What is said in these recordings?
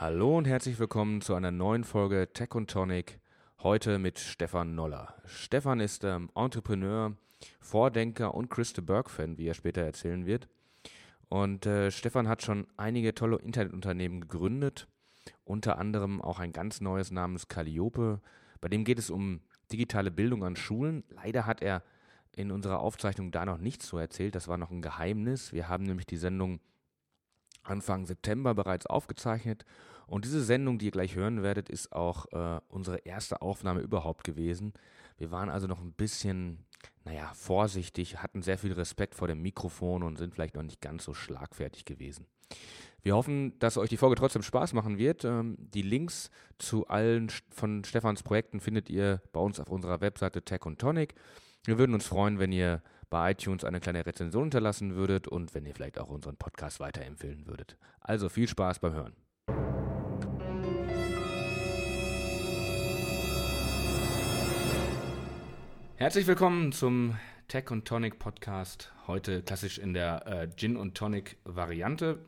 Hallo und herzlich willkommen zu einer neuen Folge Tech und Tonic. Heute mit Stefan Noller. Stefan ist ähm, Entrepreneur, Vordenker und Christa Burke-Fan, wie er später erzählen wird. Und äh, Stefan hat schon einige tolle Internetunternehmen gegründet, unter anderem auch ein ganz neues namens Calliope. Bei dem geht es um digitale Bildung an Schulen. Leider hat er in unserer Aufzeichnung da noch nichts zu erzählt. Das war noch ein Geheimnis. Wir haben nämlich die Sendung Anfang September bereits aufgezeichnet und diese Sendung, die ihr gleich hören werdet, ist auch äh, unsere erste Aufnahme überhaupt gewesen. Wir waren also noch ein bisschen, naja, vorsichtig, hatten sehr viel Respekt vor dem Mikrofon und sind vielleicht noch nicht ganz so schlagfertig gewesen. Wir hoffen, dass euch die Folge trotzdem Spaß machen wird. Ähm, die Links zu allen von Stefans Projekten findet ihr bei uns auf unserer Webseite Tech und Tonic. Wir würden uns freuen, wenn ihr bei iTunes eine kleine Rezension hinterlassen würdet und wenn ihr vielleicht auch unseren Podcast weiterempfehlen würdet. Also viel Spaß beim Hören. Herzlich willkommen zum Tech und Tonic Podcast. Heute klassisch in der äh, Gin und Tonic Variante.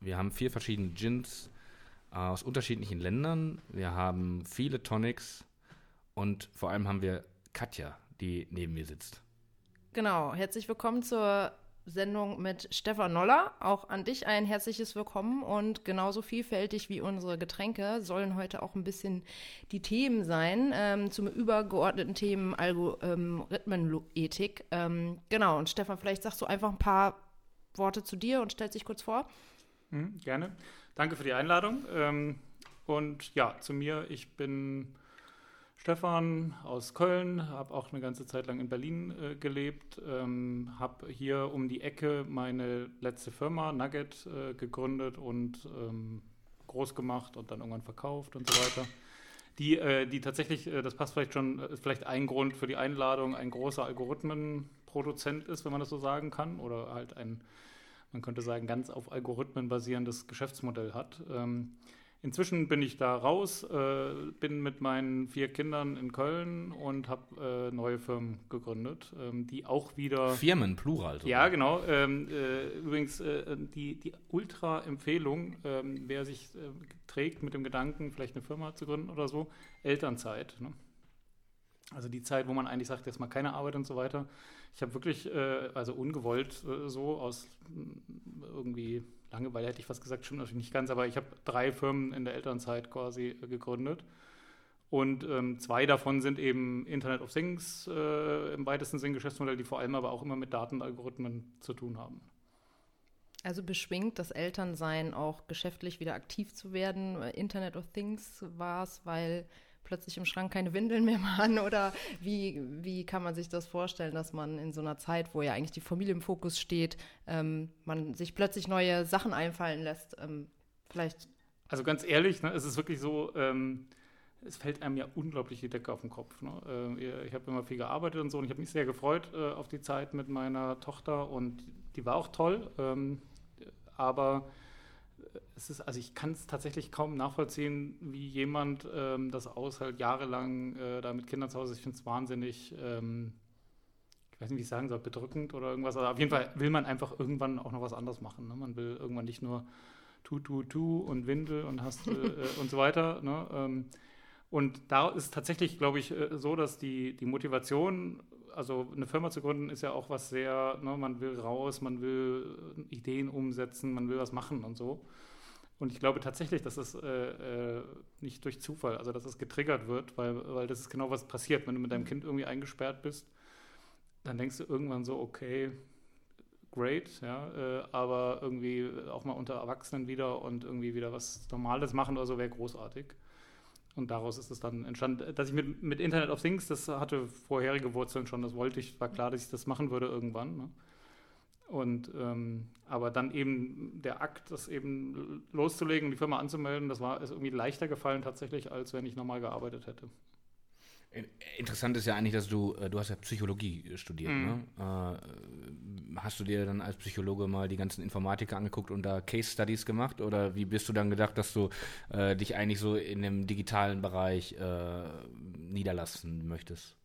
Wir haben vier verschiedene Gins aus unterschiedlichen Ländern. Wir haben viele Tonics und vor allem haben wir Katja, die neben mir sitzt. Genau, herzlich willkommen zur Sendung mit Stefan Noller. Auch an dich ein herzliches Willkommen und genauso vielfältig wie unsere Getränke sollen heute auch ein bisschen die Themen sein ähm, zum übergeordneten Themen Algorithmenethik. Ähm, genau, und Stefan, vielleicht sagst du einfach ein paar Worte zu dir und stellst dich kurz vor. Mhm, gerne. Danke für die Einladung. Ähm, und ja, zu mir, ich bin Stefan aus Köln, habe auch eine ganze Zeit lang in Berlin äh, gelebt, ähm, habe hier um die Ecke meine letzte Firma Nugget äh, gegründet und ähm, groß gemacht und dann irgendwann verkauft und so weiter. Die, äh, die tatsächlich, äh, das passt vielleicht schon, ist vielleicht ein Grund für die Einladung, ein großer Algorithmenproduzent ist, wenn man das so sagen kann, oder halt ein, man könnte sagen, ganz auf Algorithmen basierendes Geschäftsmodell hat. Ähm, Inzwischen bin ich da raus, äh, bin mit meinen vier Kindern in Köln und habe äh, neue Firmen gegründet, ähm, die auch wieder. Firmen, Plural. Sogar. Ja, genau. Ähm, äh, übrigens, äh, die, die Ultra-Empfehlung, ähm, wer sich äh, trägt mit dem Gedanken, vielleicht eine Firma zu gründen oder so, Elternzeit. Ne? Also die Zeit, wo man eigentlich sagt, jetzt mal keine Arbeit und so weiter. Ich habe wirklich, äh, also ungewollt so aus irgendwie Langeweile hätte ich was gesagt, stimmt natürlich nicht ganz, aber ich habe drei Firmen in der Elternzeit quasi äh, gegründet. Und ähm, zwei davon sind eben Internet of Things äh, im weitesten Sinn Geschäftsmodelle, die vor allem aber auch immer mit Datenalgorithmen zu tun haben. Also beschwingt das Elternsein auch geschäftlich wieder aktiv zu werden. Internet of Things war es, weil plötzlich im Schrank keine Windeln mehr waren? Oder wie, wie kann man sich das vorstellen, dass man in so einer Zeit, wo ja eigentlich die Familie im Fokus steht, ähm, man sich plötzlich neue Sachen einfallen lässt? Ähm, vielleicht. Also ganz ehrlich, ne, es ist wirklich so, ähm, es fällt einem ja unglaublich die Decke auf den Kopf. Ne? Äh, ich habe immer viel gearbeitet und so und ich habe mich sehr gefreut äh, auf die Zeit mit meiner Tochter und die war auch toll. Ähm, aber es ist, also ich kann es tatsächlich kaum nachvollziehen, wie jemand ähm, das aushält, jahrelang äh, da mit Kindern zu Hause. Ich finde es wahnsinnig, ähm, ich weiß nicht, wie ich sagen soll, bedrückend oder irgendwas. Aber auf jeden Fall will man einfach irgendwann auch noch was anderes machen. Ne? Man will irgendwann nicht nur tu, tu, tu und Windel und hast äh, äh und so weiter. Ne? Ähm, und da ist tatsächlich, glaube ich, äh, so, dass die, die Motivation also eine Firma zu gründen ist ja auch was sehr, ne, man will raus, man will Ideen umsetzen, man will was machen und so. Und ich glaube tatsächlich, dass es äh, äh, nicht durch Zufall, also dass es getriggert wird, weil, weil das ist genau was passiert. Wenn du mit deinem Kind irgendwie eingesperrt bist, dann denkst du irgendwann so, okay, great, ja, äh, aber irgendwie auch mal unter Erwachsenen wieder und irgendwie wieder was Normales machen oder so wäre großartig. Und daraus ist es dann entstanden, dass ich mit, mit Internet of Things, das hatte vorherige Wurzeln schon, das wollte ich, war klar, dass ich das machen würde irgendwann. Ne? Und ähm, aber dann eben der Akt, das eben loszulegen, die Firma anzumelden, das war ist irgendwie leichter gefallen tatsächlich, als wenn ich normal gearbeitet hätte. Interessant ist ja eigentlich, dass du, äh, du hast ja Psychologie studiert, mhm. ne? Äh, hast du dir dann als Psychologe mal die ganzen Informatiker angeguckt und da Case Studies gemacht? Oder wie bist du dann gedacht, dass du äh, dich eigentlich so in dem digitalen Bereich äh, niederlassen möchtest?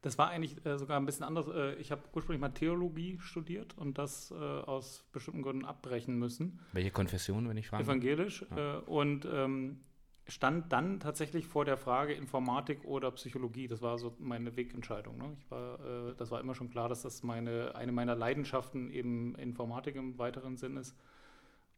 Das war eigentlich äh, sogar ein bisschen anders. Äh, ich habe ursprünglich mal Theologie studiert und das aus bestimmten Gründen abbrechen müssen. Welche Konfession, wenn ich frage? Evangelisch. Ja. und ähm, stand dann tatsächlich vor der Frage Informatik oder Psychologie. Das war so meine Wegentscheidung. Ne? Ich war, äh, das war immer schon klar, dass das meine, eine meiner Leidenschaften eben Informatik im weiteren Sinn ist.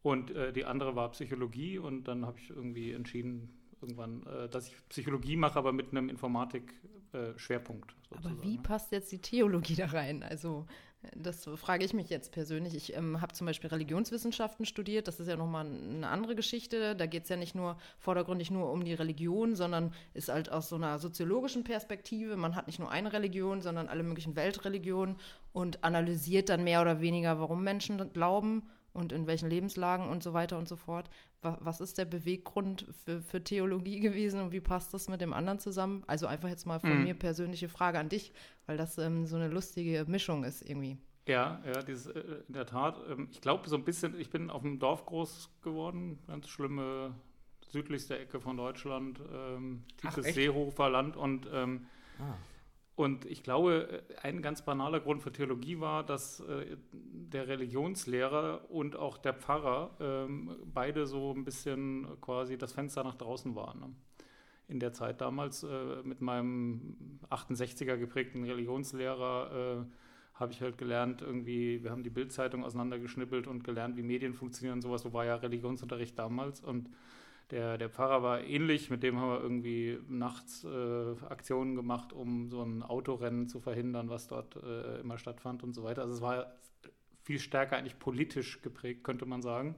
Und äh, die andere war Psychologie und dann habe ich irgendwie entschieden, irgendwann, äh, dass ich Psychologie mache, aber mit einem Informatik-Schwerpunkt. Äh, aber wie ne? passt jetzt die Theologie da rein? Also das frage ich mich jetzt persönlich. Ich ähm, habe zum Beispiel Religionswissenschaften studiert. Das ist ja nochmal eine andere Geschichte. Da geht es ja nicht nur vordergründig nur um die Religion, sondern ist halt aus so einer soziologischen Perspektive. Man hat nicht nur eine Religion, sondern alle möglichen Weltreligionen und analysiert dann mehr oder weniger, warum Menschen glauben und in welchen Lebenslagen und so weiter und so fort. Was ist der Beweggrund für, für Theologie gewesen und wie passt das mit dem anderen zusammen? Also einfach jetzt mal von mhm. mir persönliche Frage an dich, weil das ähm, so eine lustige Mischung ist irgendwie. Ja, ja, dieses, äh, in der Tat. Ähm, ich glaube so ein bisschen, ich bin auf dem Dorf groß geworden, ganz schlimme südlichste Ecke von Deutschland, ähm, tiefes Seehofer Land und ähm, ah. Und ich glaube, ein ganz banaler Grund für Theologie war, dass äh, der Religionslehrer und auch der Pfarrer ähm, beide so ein bisschen quasi das Fenster nach draußen waren. Ne? In der Zeit damals äh, mit meinem 68er geprägten Religionslehrer äh, habe ich halt gelernt, irgendwie, wir haben die Bildzeitung auseinandergeschnippelt und gelernt, wie Medien funktionieren und sowas. So war ja Religionsunterricht damals und der, der Pfarrer war ähnlich, mit dem haben wir irgendwie nachts äh, Aktionen gemacht, um so ein Autorennen zu verhindern, was dort äh, immer stattfand und so weiter. Also es war viel stärker eigentlich politisch geprägt, könnte man sagen.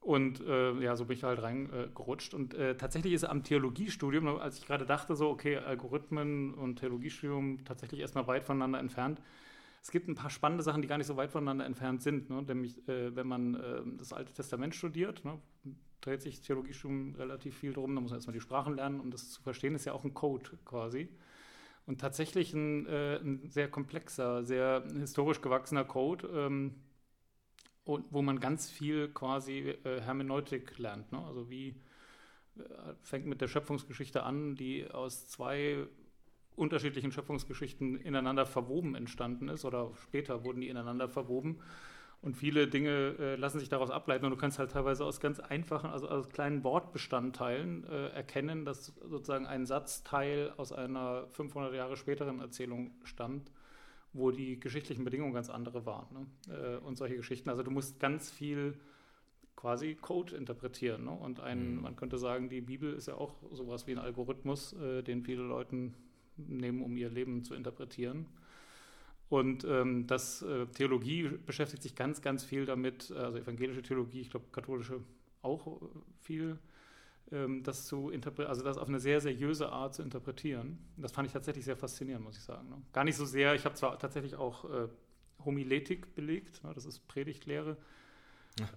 Und äh, ja, so bin ich halt reingerutscht. und äh, tatsächlich ist am Theologiestudium, als ich gerade dachte, so, okay, Algorithmen und Theologiestudium tatsächlich erstmal weit voneinander entfernt. Es gibt ein paar spannende Sachen, die gar nicht so weit voneinander entfernt sind. Ne? Nämlich, äh, wenn man äh, das Alte Testament studiert, ne? Dreht sich Theologiestudium relativ viel drum. Da muss man erstmal die Sprachen lernen, um das zu verstehen. Das ist ja auch ein Code quasi. Und tatsächlich ein, äh, ein sehr komplexer, sehr historisch gewachsener Code, ähm, und, wo man ganz viel quasi äh, Hermeneutik lernt. Ne? Also wie äh, fängt mit der Schöpfungsgeschichte an, die aus zwei unterschiedlichen Schöpfungsgeschichten ineinander verwoben entstanden ist oder später wurden die ineinander verwoben und viele Dinge äh, lassen sich daraus ableiten und du kannst halt teilweise aus ganz einfachen, also aus kleinen Wortbestandteilen äh, erkennen, dass sozusagen ein Satzteil aus einer 500 Jahre späteren Erzählung stammt, wo die geschichtlichen Bedingungen ganz andere waren ne? äh, und solche Geschichten. Also du musst ganz viel quasi Code interpretieren. Ne? Und ein, mhm. man könnte sagen, die Bibel ist ja auch sowas wie ein Algorithmus, äh, den viele Leute nehmen, um ihr Leben zu interpretieren. Und ähm, das äh, Theologie beschäftigt sich ganz, ganz viel damit, also evangelische Theologie, ich glaube katholische auch viel, ähm, das zu interpretieren, also das auf eine sehr seriöse Art zu interpretieren. Das fand ich tatsächlich sehr faszinierend, muss ich sagen. Ne? Gar nicht so sehr, ich habe zwar tatsächlich auch äh, Homiletik belegt, ne? das ist Predigtlehre,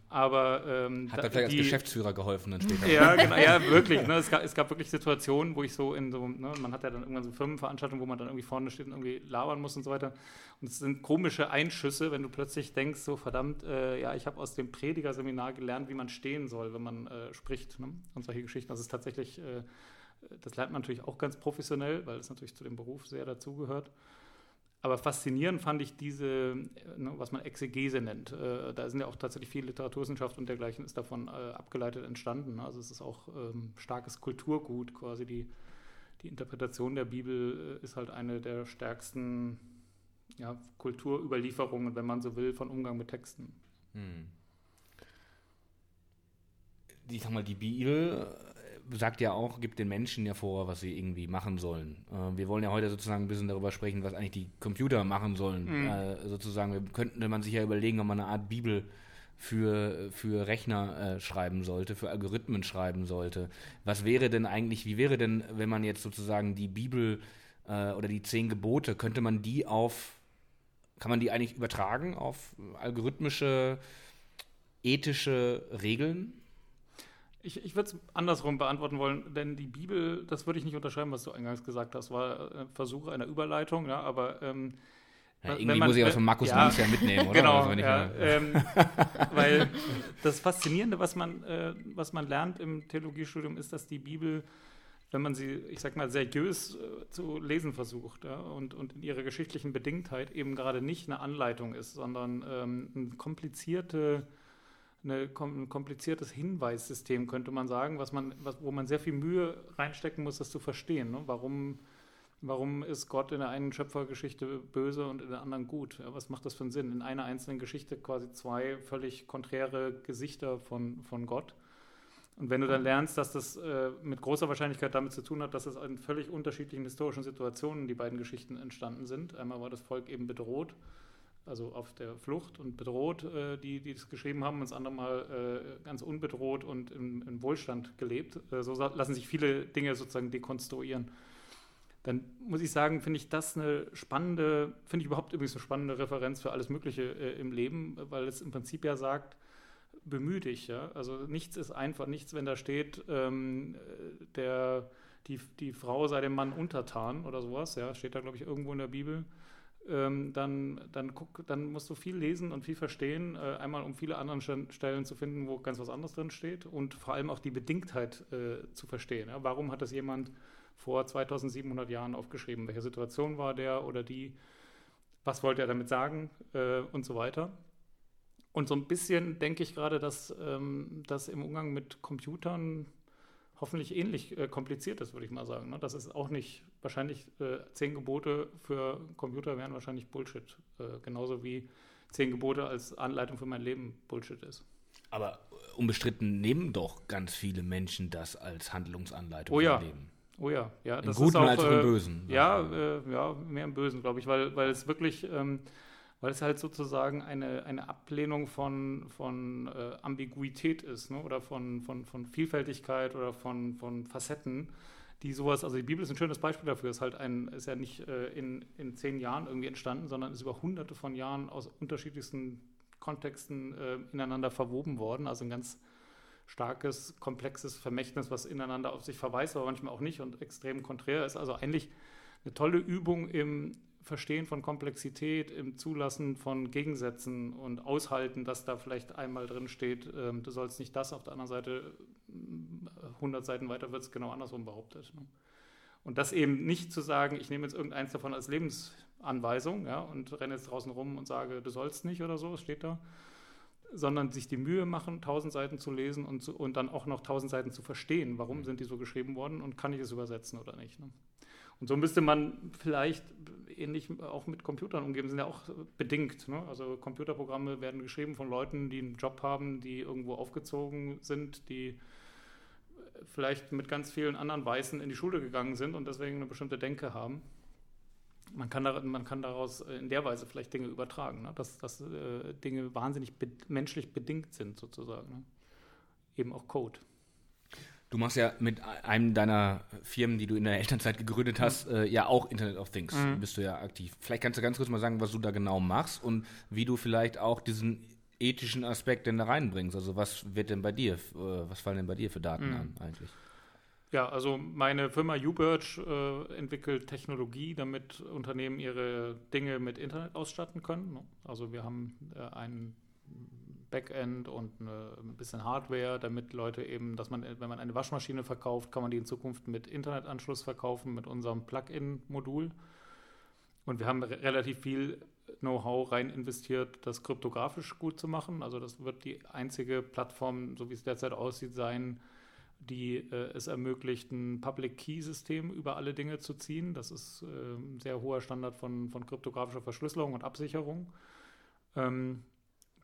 aber ähm, hat da, vielleicht die, als Geschäftsführer geholfen dann später. Ja, genau, ja, wirklich. Ne, es, gab, es gab wirklich Situationen, wo ich so in so, ne, man hat ja dann irgendwann so Firmenveranstaltungen, wo man dann irgendwie vorne steht und irgendwie labern muss und so weiter. Und es sind komische Einschüsse, wenn du plötzlich denkst, so verdammt, äh, ja, ich habe aus dem Predigerseminar gelernt, wie man stehen soll, wenn man äh, spricht ne? und solche Geschichten. Das ist tatsächlich, äh, das lernt man natürlich auch ganz professionell, weil es natürlich zu dem Beruf sehr dazugehört. Aber faszinierend fand ich diese, ne, was man Exegese nennt. Äh, da sind ja auch tatsächlich viel Literaturwissenschaft und dergleichen ist davon äh, abgeleitet entstanden. Also es ist auch ähm, starkes Kulturgut quasi. Die, die Interpretation der Bibel äh, ist halt eine der stärksten ja, Kulturüberlieferungen, wenn man so will, von Umgang mit Texten. Hm. Ich sag mal, die Bibel sagt ja auch, gibt den Menschen ja vor, was sie irgendwie machen sollen. Äh, wir wollen ja heute sozusagen ein bisschen darüber sprechen, was eigentlich die Computer machen sollen. Mhm. Äh, sozusagen, könnte man sich ja überlegen, ob man eine Art Bibel für, für Rechner äh, schreiben sollte, für Algorithmen schreiben sollte. Was wäre denn eigentlich, wie wäre denn, wenn man jetzt sozusagen die Bibel äh, oder die zehn Gebote, könnte man die auf, kann man die eigentlich übertragen auf algorithmische, ethische Regeln? Ich, ich würde es andersrum beantworten wollen, denn die Bibel, das würde ich nicht unterschreiben, was du eingangs gesagt hast, war ein Versuch einer Überleitung, ja, aber ähm, ja, irgendwie man, muss ich auch von Markus ja, ja mitnehmen, oder? Genau, also ja, ähm, weil das Faszinierende, was man, äh, was man lernt im Theologiestudium, ist, dass die Bibel, wenn man sie, ich sag mal, seriös äh, zu lesen versucht ja, und, und in ihrer geschichtlichen Bedingtheit eben gerade nicht eine Anleitung ist, sondern ähm, ein komplizierte eine, ein kompliziertes Hinweissystem, könnte man sagen, was man, was, wo man sehr viel Mühe reinstecken muss, das zu verstehen. Ne? Warum, warum ist Gott in der einen Schöpfergeschichte böse und in der anderen gut? Was macht das für einen Sinn? In einer einzelnen Geschichte quasi zwei völlig konträre Gesichter von, von Gott. Und wenn du dann lernst, dass das äh, mit großer Wahrscheinlichkeit damit zu tun hat, dass es in völlig unterschiedlichen historischen Situationen die beiden Geschichten entstanden sind. Einmal war das Volk eben bedroht also auf der Flucht und bedroht, äh, die, die das geschrieben haben, und das andere Mal äh, ganz unbedroht und im, im Wohlstand gelebt. Äh, so lassen sich viele Dinge sozusagen dekonstruieren. Dann muss ich sagen, finde ich das eine spannende, finde ich überhaupt übrigens eine spannende Referenz für alles Mögliche äh, im Leben, weil es im Prinzip ja sagt, bemühe dich. Ja? Also nichts ist einfach, nichts, wenn da steht, ähm, der, die, die Frau sei dem Mann untertan oder sowas, ja, steht da, glaube ich, irgendwo in der Bibel ähm, dann, dann, guck, dann musst du viel lesen und viel verstehen. Äh, einmal, um viele andere Stellen zu finden, wo ganz was anderes drin steht und vor allem auch die Bedingtheit äh, zu verstehen. Ja? Warum hat das jemand vor 2700 Jahren aufgeschrieben? Welche Situation war der oder die? Was wollte er damit sagen? Äh, und so weiter. Und so ein bisschen denke ich gerade, dass ähm, das im Umgang mit Computern hoffentlich ähnlich äh, kompliziert ist, würde ich mal sagen. Ne? Das ist auch nicht, wahrscheinlich äh, zehn Gebote für Computer wären wahrscheinlich Bullshit. Äh, genauso wie zehn Gebote als Anleitung für mein Leben Bullshit ist. Aber unbestritten nehmen doch ganz viele Menschen das als Handlungsanleitung oh, für ja. ihr Leben. Oh ja, ja. Im Guten auch, als auch im äh, Bösen. Ja, äh, ja, mehr im Bösen, glaube ich, weil, weil es wirklich ähm, weil es halt sozusagen eine, eine Ablehnung von, von äh, Ambiguität ist ne? oder von, von, von Vielfältigkeit oder von, von Facetten, die sowas, also die Bibel ist ein schönes Beispiel dafür, ist halt ein, ist ja nicht äh, in, in zehn Jahren irgendwie entstanden, sondern ist über hunderte von Jahren aus unterschiedlichsten Kontexten äh, ineinander verwoben worden, also ein ganz starkes, komplexes Vermächtnis, was ineinander auf sich verweist, aber manchmal auch nicht und extrem konträr ist. Also eigentlich eine tolle Übung im, Verstehen von Komplexität, im Zulassen von Gegensätzen und Aushalten, dass da vielleicht einmal drin steht, ähm, du sollst nicht das, auf der anderen Seite 100 Seiten weiter wird es genau andersrum behauptet. Ne? Und das eben nicht zu sagen, ich nehme jetzt irgendeins davon als Lebensanweisung ja, und renne jetzt draußen rum und sage, du sollst nicht oder so, es steht da, sondern sich die Mühe machen, tausend Seiten zu lesen und, zu, und dann auch noch tausend Seiten zu verstehen, warum sind die so geschrieben worden und kann ich es übersetzen oder nicht. Ne? Und so müsste man vielleicht ähnlich auch mit Computern umgeben, sind ja auch bedingt. Ne? Also Computerprogramme werden geschrieben von Leuten, die einen Job haben, die irgendwo aufgezogen sind, die vielleicht mit ganz vielen anderen Weißen in die Schule gegangen sind und deswegen eine bestimmte Denke haben. Man kann, da, man kann daraus in der Weise vielleicht Dinge übertragen, ne? dass, dass äh, Dinge wahnsinnig be menschlich bedingt sind, sozusagen. Ne? Eben auch Code. Du machst ja mit einem deiner Firmen, die du in der Elternzeit gegründet hast, mhm. äh, ja auch Internet of Things. Mhm. Bist du ja aktiv. Vielleicht kannst du ganz kurz mal sagen, was du da genau machst und wie du vielleicht auch diesen ethischen Aspekt denn da reinbringst. Also was wird denn bei dir, äh, was fallen denn bei dir für Daten mhm. an eigentlich? Ja, also meine Firma Ubirch äh, entwickelt Technologie, damit Unternehmen ihre Dinge mit Internet ausstatten können. Also wir haben äh, einen Backend und eine, ein bisschen Hardware, damit Leute eben, dass man, wenn man eine Waschmaschine verkauft, kann man die in Zukunft mit Internetanschluss verkaufen, mit unserem Plugin-Modul. Und wir haben relativ viel Know-how rein investiert, das kryptografisch gut zu machen. Also das wird die einzige Plattform, so wie es derzeit aussieht, sein, die äh, es ermöglicht, ein Public Key-System über alle Dinge zu ziehen. Das ist äh, ein sehr hoher Standard von, von kryptografischer Verschlüsselung und Absicherung. Ähm,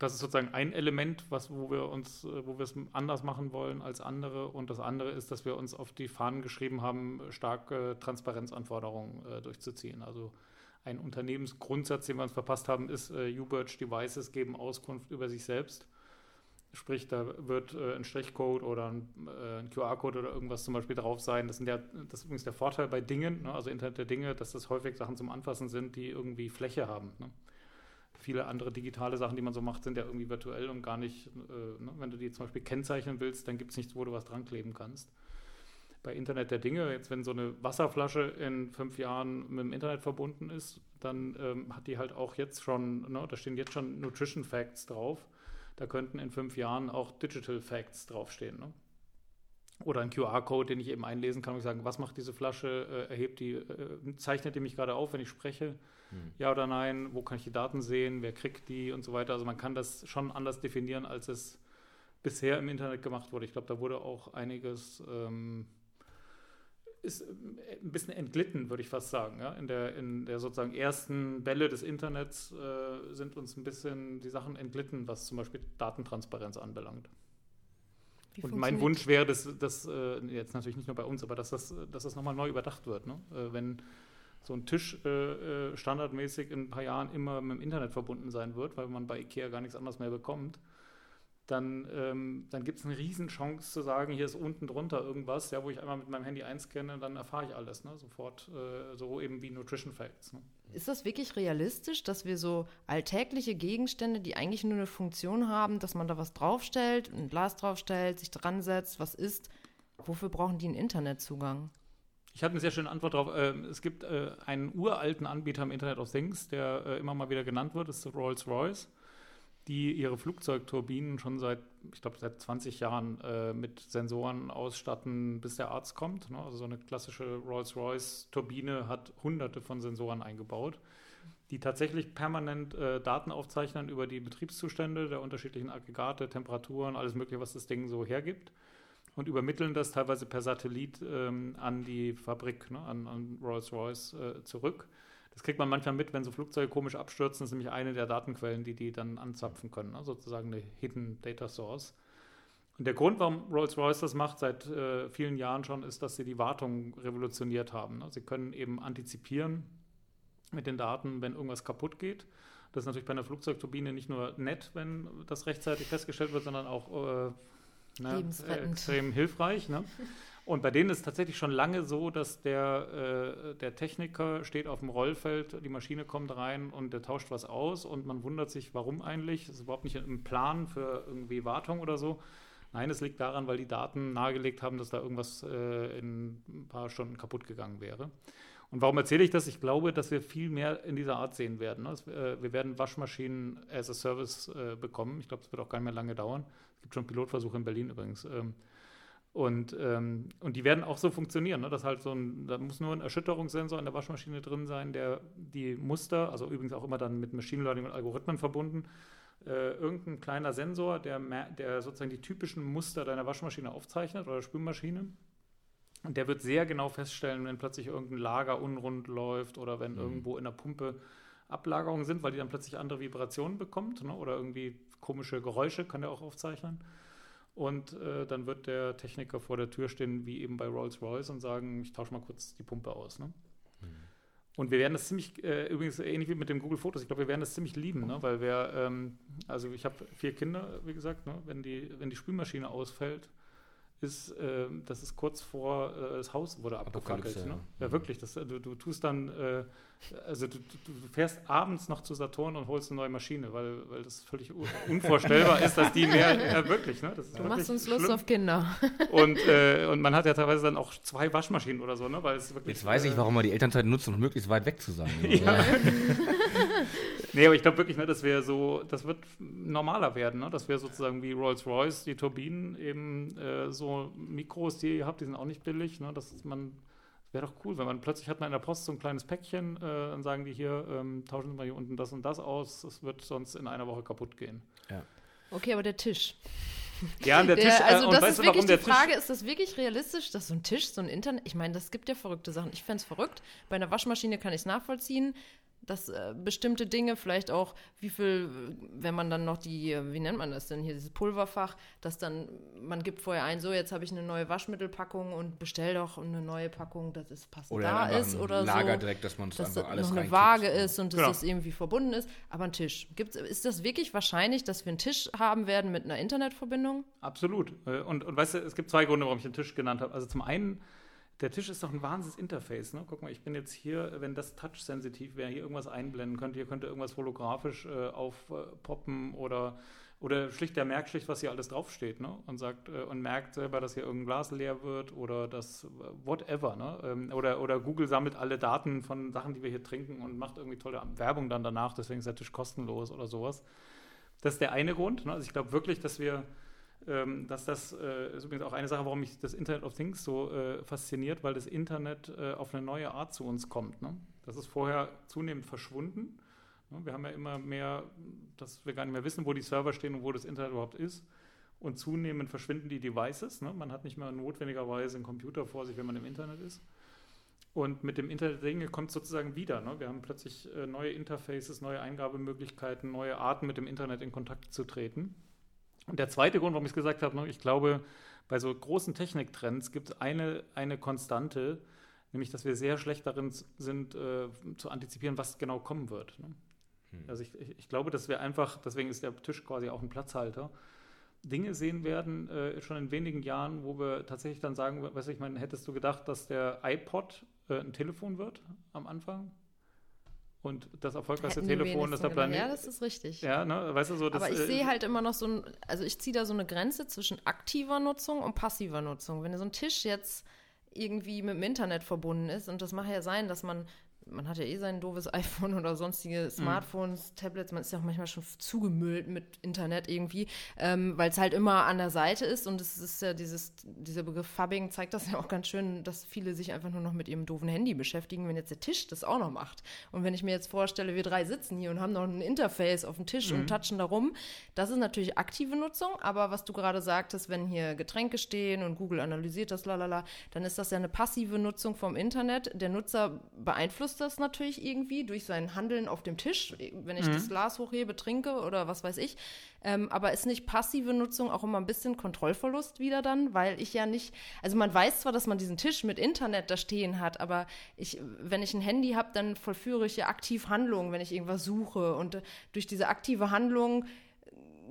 das ist sozusagen ein Element, was, wo wir uns, äh, wo wir es anders machen wollen als andere. Und das andere ist, dass wir uns auf die Fahnen geschrieben haben, starke Transparenzanforderungen äh, durchzuziehen. Also ein Unternehmensgrundsatz, den wir uns verpasst haben, ist, äh, U-Birch Devices geben Auskunft über sich selbst. Sprich, da wird äh, ein Strichcode oder ein, äh, ein QR-Code oder irgendwas zum Beispiel drauf sein. Das, ja, das ist übrigens der Vorteil bei Dingen, ne? also Internet der Dinge, dass das häufig Sachen zum Anfassen sind, die irgendwie Fläche haben. Ne? Viele andere digitale Sachen, die man so macht, sind ja irgendwie virtuell und gar nicht, äh, ne? wenn du die zum Beispiel kennzeichnen willst, dann gibt es nichts, wo du was dran kleben kannst. Bei Internet der Dinge, jetzt wenn so eine Wasserflasche in fünf Jahren mit dem Internet verbunden ist, dann ähm, hat die halt auch jetzt schon, ne, da stehen jetzt schon Nutrition Facts drauf. Da könnten in fünf Jahren auch Digital Facts draufstehen. Ne? Oder ein QR-Code, den ich eben einlesen kann und sagen, was macht diese Flasche, äh, erhebt die, äh, zeichnet die mich gerade auf, wenn ich spreche, hm. ja oder nein, wo kann ich die Daten sehen, wer kriegt die und so weiter. Also man kann das schon anders definieren, als es bisher im Internet gemacht wurde. Ich glaube, da wurde auch einiges, ähm, ist äh, ein bisschen entglitten, würde ich fast sagen. Ja? In, der, in der sozusagen ersten Bälle des Internets äh, sind uns ein bisschen die Sachen entglitten, was zum Beispiel Datentransparenz anbelangt. Wie und mein Wunsch wäre, dass das äh, jetzt natürlich nicht nur bei uns, aber dass das, dass das nochmal neu überdacht wird. Ne? Äh, wenn so ein Tisch äh, äh, standardmäßig in ein paar Jahren immer mit dem Internet verbunden sein wird, weil man bei IKEA gar nichts anderes mehr bekommt, dann, ähm, dann gibt es eine Riesenchance zu sagen, hier ist unten drunter irgendwas, ja, wo ich einmal mit meinem Handy einscanne, dann erfahre ich alles, ne? sofort, äh, so eben wie Nutrition Facts. Ne? Ist das wirklich realistisch, dass wir so alltägliche Gegenstände, die eigentlich nur eine Funktion haben, dass man da was draufstellt, ein Glas draufstellt, sich dran setzt, was isst, wofür brauchen die einen Internetzugang? Ich habe eine sehr schöne Antwort darauf. Ähm, es gibt äh, einen uralten Anbieter im Internet of Things, der äh, immer mal wieder genannt wird, das ist Rolls-Royce die ihre Flugzeugturbinen schon seit, ich glaube, seit 20 Jahren äh, mit Sensoren ausstatten, bis der Arzt kommt. Ne? Also so eine klassische Rolls-Royce-Turbine hat hunderte von Sensoren eingebaut, die tatsächlich permanent äh, Daten aufzeichnen über die Betriebszustände der unterschiedlichen Aggregate, Temperaturen, alles Mögliche, was das Ding so hergibt. Und übermitteln das teilweise per Satellit ähm, an die Fabrik, ne? an, an Rolls-Royce äh, zurück. Das kriegt man manchmal mit, wenn so Flugzeuge komisch abstürzen. Das ist nämlich eine der Datenquellen, die die dann anzapfen können. Also sozusagen eine Hidden Data Source. Und der Grund, warum Rolls-Royce das macht seit äh, vielen Jahren schon, ist, dass sie die Wartung revolutioniert haben. Ne? Sie können eben antizipieren mit den Daten, wenn irgendwas kaputt geht. Das ist natürlich bei einer Flugzeugturbine nicht nur nett, wenn das rechtzeitig festgestellt wird, sondern auch äh, ne, extrem hilfreich. Ne? Und bei denen ist es tatsächlich schon lange so, dass der, äh, der Techniker steht auf dem Rollfeld, die Maschine kommt rein und der tauscht was aus und man wundert sich, warum eigentlich. Das ist überhaupt nicht im Plan für irgendwie Wartung oder so. Nein, es liegt daran, weil die Daten nahegelegt haben, dass da irgendwas äh, in ein paar Stunden kaputt gegangen wäre. Und warum erzähle ich das? Ich glaube, dass wir viel mehr in dieser Art sehen werden. Ne? Äh, wir werden Waschmaschinen as a Service äh, bekommen. Ich glaube, es wird auch gar nicht mehr lange dauern. Es gibt schon Pilotversuche in Berlin übrigens. Und, ähm, und die werden auch so funktionieren. Ne? Das halt so ein, da muss nur ein Erschütterungssensor in der Waschmaschine drin sein, der die Muster, also übrigens auch immer dann mit Machine Learning und Algorithmen verbunden, äh, irgendein kleiner Sensor, der, der sozusagen die typischen Muster deiner Waschmaschine aufzeichnet oder Spülmaschine. Und der wird sehr genau feststellen, wenn plötzlich irgendein Lager unrund läuft oder wenn mhm. irgendwo in der Pumpe Ablagerungen sind, weil die dann plötzlich andere Vibrationen bekommt ne? oder irgendwie komische Geräusche kann der auch aufzeichnen. Und äh, dann wird der Techniker vor der Tür stehen, wie eben bei Rolls-Royce, und sagen, ich tausche mal kurz die Pumpe aus. Ne? Mhm. Und wir werden das ziemlich, äh, übrigens ähnlich wie mit dem Google Fotos, ich glaube, wir werden das ziemlich lieben, ne? weil wir, ähm, also ich habe vier Kinder, wie gesagt, ne? wenn, die, wenn die Spülmaschine ausfällt, ist, äh, das ist kurz vor, äh, das Haus wurde abgefackelt. Ne? Ja, mhm. wirklich. Das, du, du tust dann, äh, also du, du, fährst abends noch zu Saturn und holst eine neue Maschine, weil, weil das völlig unvorstellbar ist, dass die mehr, ja wirklich, ne? du machst uns Lust auf Kinder. Und, äh, und man hat ja teilweise dann auch zwei Waschmaschinen oder so, ne? Weil es wirklich, Jetzt weiß ich, äh, warum man die Elternzeit nutzt, um möglichst weit weg zu sein. ja. Nee, aber ich glaube wirklich, ne, dass wir so, das wird normaler werden, ne? dass wir sozusagen wie Rolls-Royce, die Turbinen eben äh, so Mikros, die ihr habt, die sind auch nicht billig, ne? dass man Wäre doch cool, wenn man plötzlich hat man in der Post so ein kleines Päckchen, äh, dann sagen die hier, ähm, tauschen Sie mal hier unten das und das aus, das wird sonst in einer Woche kaputt gehen. Ja. Okay, aber der Tisch. Ja, der, der Tisch. Äh, also das ist wirklich die Frage, ist das wirklich realistisch, dass so ein Tisch, so ein Internet, ich meine, das gibt ja verrückte Sachen. Ich fände es verrückt. Bei einer Waschmaschine kann ich es nachvollziehen dass äh, bestimmte Dinge, vielleicht auch, wie viel, wenn man dann noch die, äh, wie nennt man das denn hier, dieses Pulverfach, dass dann, man gibt vorher ein, so, jetzt habe ich eine neue Waschmittelpackung und bestell doch eine neue Packung, dass es passend oder da ist oder Lager so. direkt, dass man es einfach alles noch eine Waage ist und dass genau. das irgendwie verbunden ist. Aber ein Tisch. Gibt's, ist das wirklich wahrscheinlich, dass wir einen Tisch haben werden mit einer Internetverbindung? Absolut. Äh, und, und weißt du, es gibt zwei Gründe, warum ich den Tisch genannt habe. Also zum einen der Tisch ist doch ein wahnsinniges Interface. Ne? Guck mal, ich bin jetzt hier, wenn das touch-sensitiv wäre, hier irgendwas einblenden könnte, hier könnte irgendwas holographisch äh, aufpoppen oder, oder schlicht, der merkt schlicht, was hier alles draufsteht ne? und sagt äh, und merkt selber, dass hier irgendein Glas leer wird oder das whatever. Ne? Ähm, oder, oder Google sammelt alle Daten von Sachen, die wir hier trinken und macht irgendwie tolle Werbung dann danach, deswegen ist der Tisch kostenlos oder sowas. Das ist der eine Grund. Ne? Also ich glaube wirklich, dass wir ähm, dass das äh, ist übrigens auch eine Sache, warum mich das Internet of Things so äh, fasziniert, weil das Internet äh, auf eine neue Art zu uns kommt. Ne? Das ist vorher zunehmend verschwunden. Ne? Wir haben ja immer mehr, dass wir gar nicht mehr wissen, wo die Server stehen und wo das Internet überhaupt ist. Und zunehmend verschwinden die Devices. Ne? Man hat nicht mehr notwendigerweise einen Computer vor sich, wenn man im Internet ist. Und mit dem Internet der Dinge kommt es sozusagen wieder. Ne? Wir haben plötzlich äh, neue Interfaces, neue Eingabemöglichkeiten, neue Arten, mit dem Internet in Kontakt zu treten. Und der zweite Grund, warum ich es gesagt habe, ne, ich glaube, bei so großen Techniktrends gibt es eine, eine Konstante, nämlich dass wir sehr schlecht darin sind, äh, zu antizipieren, was genau kommen wird. Ne? Hm. Also ich, ich, glaube, dass wir einfach, deswegen ist der Tisch quasi auch ein Platzhalter, Dinge sehen werden, äh, schon in wenigen Jahren, wo wir tatsächlich dann sagen, weißt du, ich meine, hättest du gedacht, dass der iPod äh, ein Telefon wird am Anfang? Und das erfolgreichste Telefon ist der Planet. Ja, das ist richtig. Ja, ne? weißt du so. Das, Aber ich äh, sehe halt immer noch so ein, also ich ziehe da so eine Grenze zwischen aktiver Nutzung und passiver Nutzung. Wenn so ein Tisch jetzt irgendwie mit dem Internet verbunden ist, und das mag ja sein, dass man man hat ja eh sein doofes iPhone oder sonstige mhm. Smartphones, mhm. Tablets, man ist ja auch manchmal schon zugemüllt mit Internet irgendwie, ähm, weil es halt immer an der Seite ist und es ist ja dieses, dieser Begriff Fubbing zeigt das ja auch ganz schön, dass viele sich einfach nur noch mit ihrem doofen Handy beschäftigen, wenn jetzt der Tisch das auch noch macht. Und wenn ich mir jetzt vorstelle, wir drei sitzen hier und haben noch ein Interface auf dem Tisch mhm. und touchen da rum, das ist natürlich aktive Nutzung, aber was du gerade sagtest, wenn hier Getränke stehen und Google analysiert das, lalala, dann ist das ja eine passive Nutzung vom Internet. Der Nutzer beeinflusst das natürlich irgendwie durch sein Handeln auf dem Tisch, wenn ich mhm. das Glas hochhebe, trinke oder was weiß ich. Ähm, aber ist nicht passive Nutzung auch immer ein bisschen Kontrollverlust wieder dann, weil ich ja nicht, also man weiß zwar, dass man diesen Tisch mit Internet da stehen hat, aber ich, wenn ich ein Handy habe, dann vollführe ich ja aktiv Handlungen, wenn ich irgendwas suche und durch diese aktive Handlung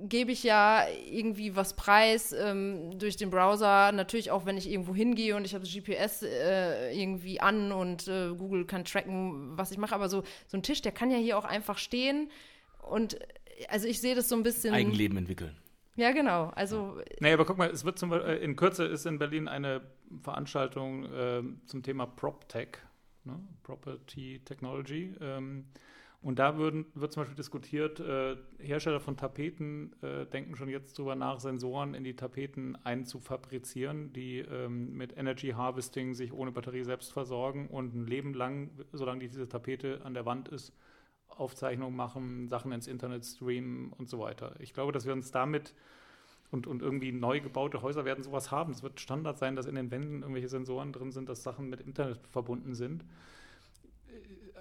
gebe ich ja irgendwie was preis ähm, durch den Browser. Natürlich auch, wenn ich irgendwo hingehe und ich habe das GPS äh, irgendwie an und äh, Google kann tracken, was ich mache. Aber so, so ein Tisch, der kann ja hier auch einfach stehen. Und also ich sehe das so ein bisschen. Eigenleben entwickeln. Ja, genau. Also. Nee, aber guck mal, es wird zum, äh, in Kürze ist in Berlin eine Veranstaltung äh, zum Thema PropTech, ne? Property Technology. Ähm, und da würden, wird zum Beispiel diskutiert, äh, Hersteller von Tapeten äh, denken schon jetzt darüber nach, Sensoren in die Tapeten einzufabrizieren, die ähm, mit Energy Harvesting sich ohne Batterie selbst versorgen und ein Leben lang, solange diese Tapete an der Wand ist, Aufzeichnungen machen, Sachen ins Internet streamen und so weiter. Ich glaube, dass wir uns damit und, und irgendwie neu gebaute Häuser werden sowas haben. Es wird Standard sein, dass in den Wänden irgendwelche Sensoren drin sind, dass Sachen mit Internet verbunden sind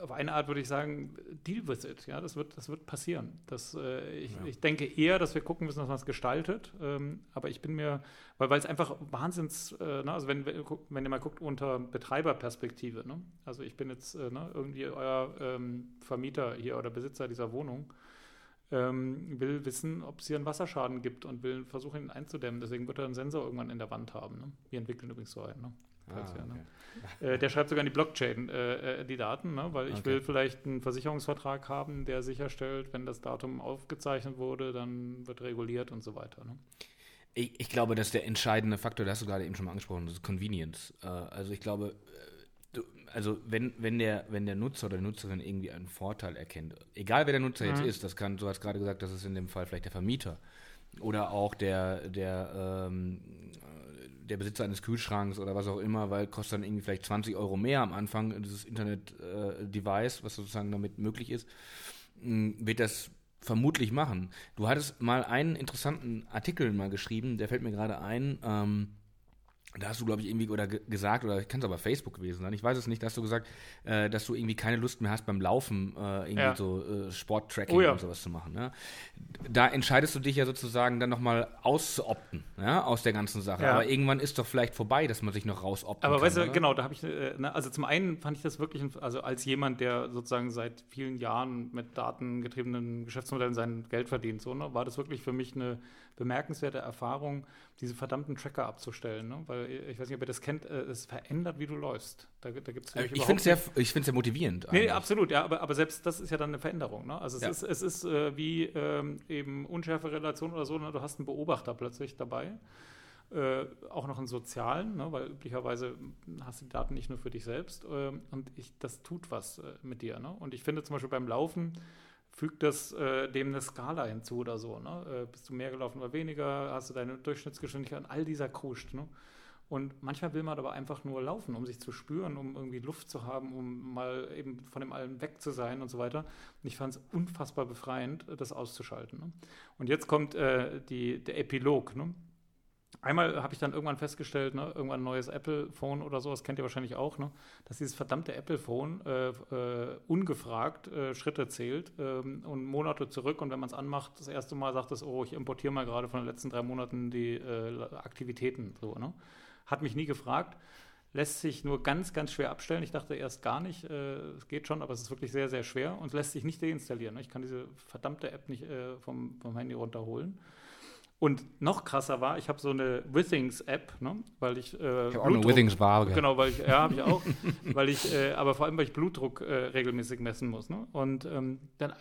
auf eine Art würde ich sagen, deal with it. Ja, das wird, das wird passieren. Das, äh, ich, ja. ich denke eher, dass wir gucken müssen, dass man es gestaltet. Ähm, aber ich bin mir, weil, weil es einfach Wahnsinns, äh, ne, also wenn, wenn ihr mal guckt unter Betreiberperspektive, ne? also ich bin jetzt äh, ne, irgendwie euer ähm, Vermieter hier oder Besitzer dieser Wohnung, ähm, will wissen, ob es hier einen Wasserschaden gibt und will versuchen, ihn einzudämmen. Deswegen wird er einen Sensor irgendwann in der Wand haben. Ne? Wir entwickeln übrigens so einen. Ne? Ah, ja, ne? Äh, der schreibt sogar in die Blockchain äh, äh, die Daten, ne? weil ich okay. will vielleicht einen Versicherungsvertrag haben, der sicherstellt, wenn das Datum aufgezeichnet wurde, dann wird reguliert und so weiter. Ne? Ich, ich, glaube, dass der entscheidende Faktor, das hast du gerade eben schon mal angesprochen, das ist Convenience. Äh, also ich glaube, du, also wenn, wenn, der, wenn der Nutzer oder die Nutzerin irgendwie einen Vorteil erkennt, egal wer der Nutzer mhm. jetzt ist, das kann, du hast gerade gesagt, das ist in dem Fall vielleicht der Vermieter oder auch der, der ähm, der Besitzer eines Kühlschranks oder was auch immer, weil kostet dann irgendwie vielleicht 20 Euro mehr am Anfang, dieses Internet-Device, äh, was sozusagen damit möglich ist, mh, wird das vermutlich machen. Du hattest mal einen interessanten Artikel mal geschrieben, der fällt mir gerade ein, ähm, da hast du, glaube ich, irgendwie oder gesagt, oder kann es aber Facebook gewesen sein, ich weiß es nicht, da hast du gesagt, äh, dass du irgendwie keine Lust mehr hast beim Laufen, äh, irgendwie ja. so äh, Sporttracking oh ja. und sowas zu machen. Ja? Da entscheidest du dich ja sozusagen dann nochmal auszuopten, ja, aus der ganzen Sache. Aber irgendwann ist doch vielleicht vorbei, dass man sich noch rausopten Aber kann, weißt du, oder? genau, da habe ich, äh, ne, also zum einen fand ich das wirklich, also als jemand, der sozusagen seit vielen Jahren mit datengetriebenen Geschäftsmodellen sein Geld verdient, so, ne, war das wirklich für mich eine bemerkenswerte Erfahrung, diese verdammten Tracker abzustellen, ne? weil ich weiß nicht, ob ihr das kennt, äh, es verändert, wie du läufst. Da, da gibt's äh, ich finde es sehr, ich sehr motivierend. Nee, eigentlich. absolut, ja, aber, aber selbst das ist ja dann eine Veränderung. Ne? Also es ja. ist, es ist äh, wie ähm, eben unschärfe Relation oder so, ne? du hast einen Beobachter plötzlich dabei. Äh, auch noch einen sozialen, ne? weil üblicherweise hast du die Daten nicht nur für dich selbst äh, und ich, das tut was äh, mit dir. Ne? Und ich finde zum Beispiel beim Laufen fügt das äh, dem eine Skala hinzu oder so. Ne? Äh, bist du mehr gelaufen oder weniger? Hast du deine Durchschnittsgeschwindigkeit? All dieser Kuscht. Ne? Und manchmal will man aber einfach nur laufen, um sich zu spüren, um irgendwie Luft zu haben, um mal eben von dem allen weg zu sein und so weiter. Und ich fand es unfassbar befreiend, das auszuschalten. Ne? Und jetzt kommt äh, die, der Epilog. Ne? Einmal habe ich dann irgendwann festgestellt, ne, irgendwann ein neues Apple-Phone oder so, das kennt ihr wahrscheinlich auch, ne, dass dieses verdammte Apple-Phone äh, äh, ungefragt äh, Schritte zählt ähm, und Monate zurück. Und wenn man es anmacht, das erste Mal sagt es, oh, ich importiere mal gerade von den letzten drei Monaten die äh, Aktivitäten. So, ne? Hat mich nie gefragt. Lässt sich nur ganz, ganz schwer abstellen. Ich dachte erst gar nicht, äh, es geht schon, aber es ist wirklich sehr, sehr schwer und lässt sich nicht deinstallieren. Ne? Ich kann diese verdammte App nicht äh, vom, vom Handy runterholen. Und noch krasser war, ich habe so eine Withings-App, ne, weil ich. Äh, ich habe auch eine Withings-Waage. Genau, weil ich, ja, habe ich auch. weil ich, äh, aber vor allem, weil ich Blutdruck äh, regelmäßig messen muss. Ne? Und ähm, dann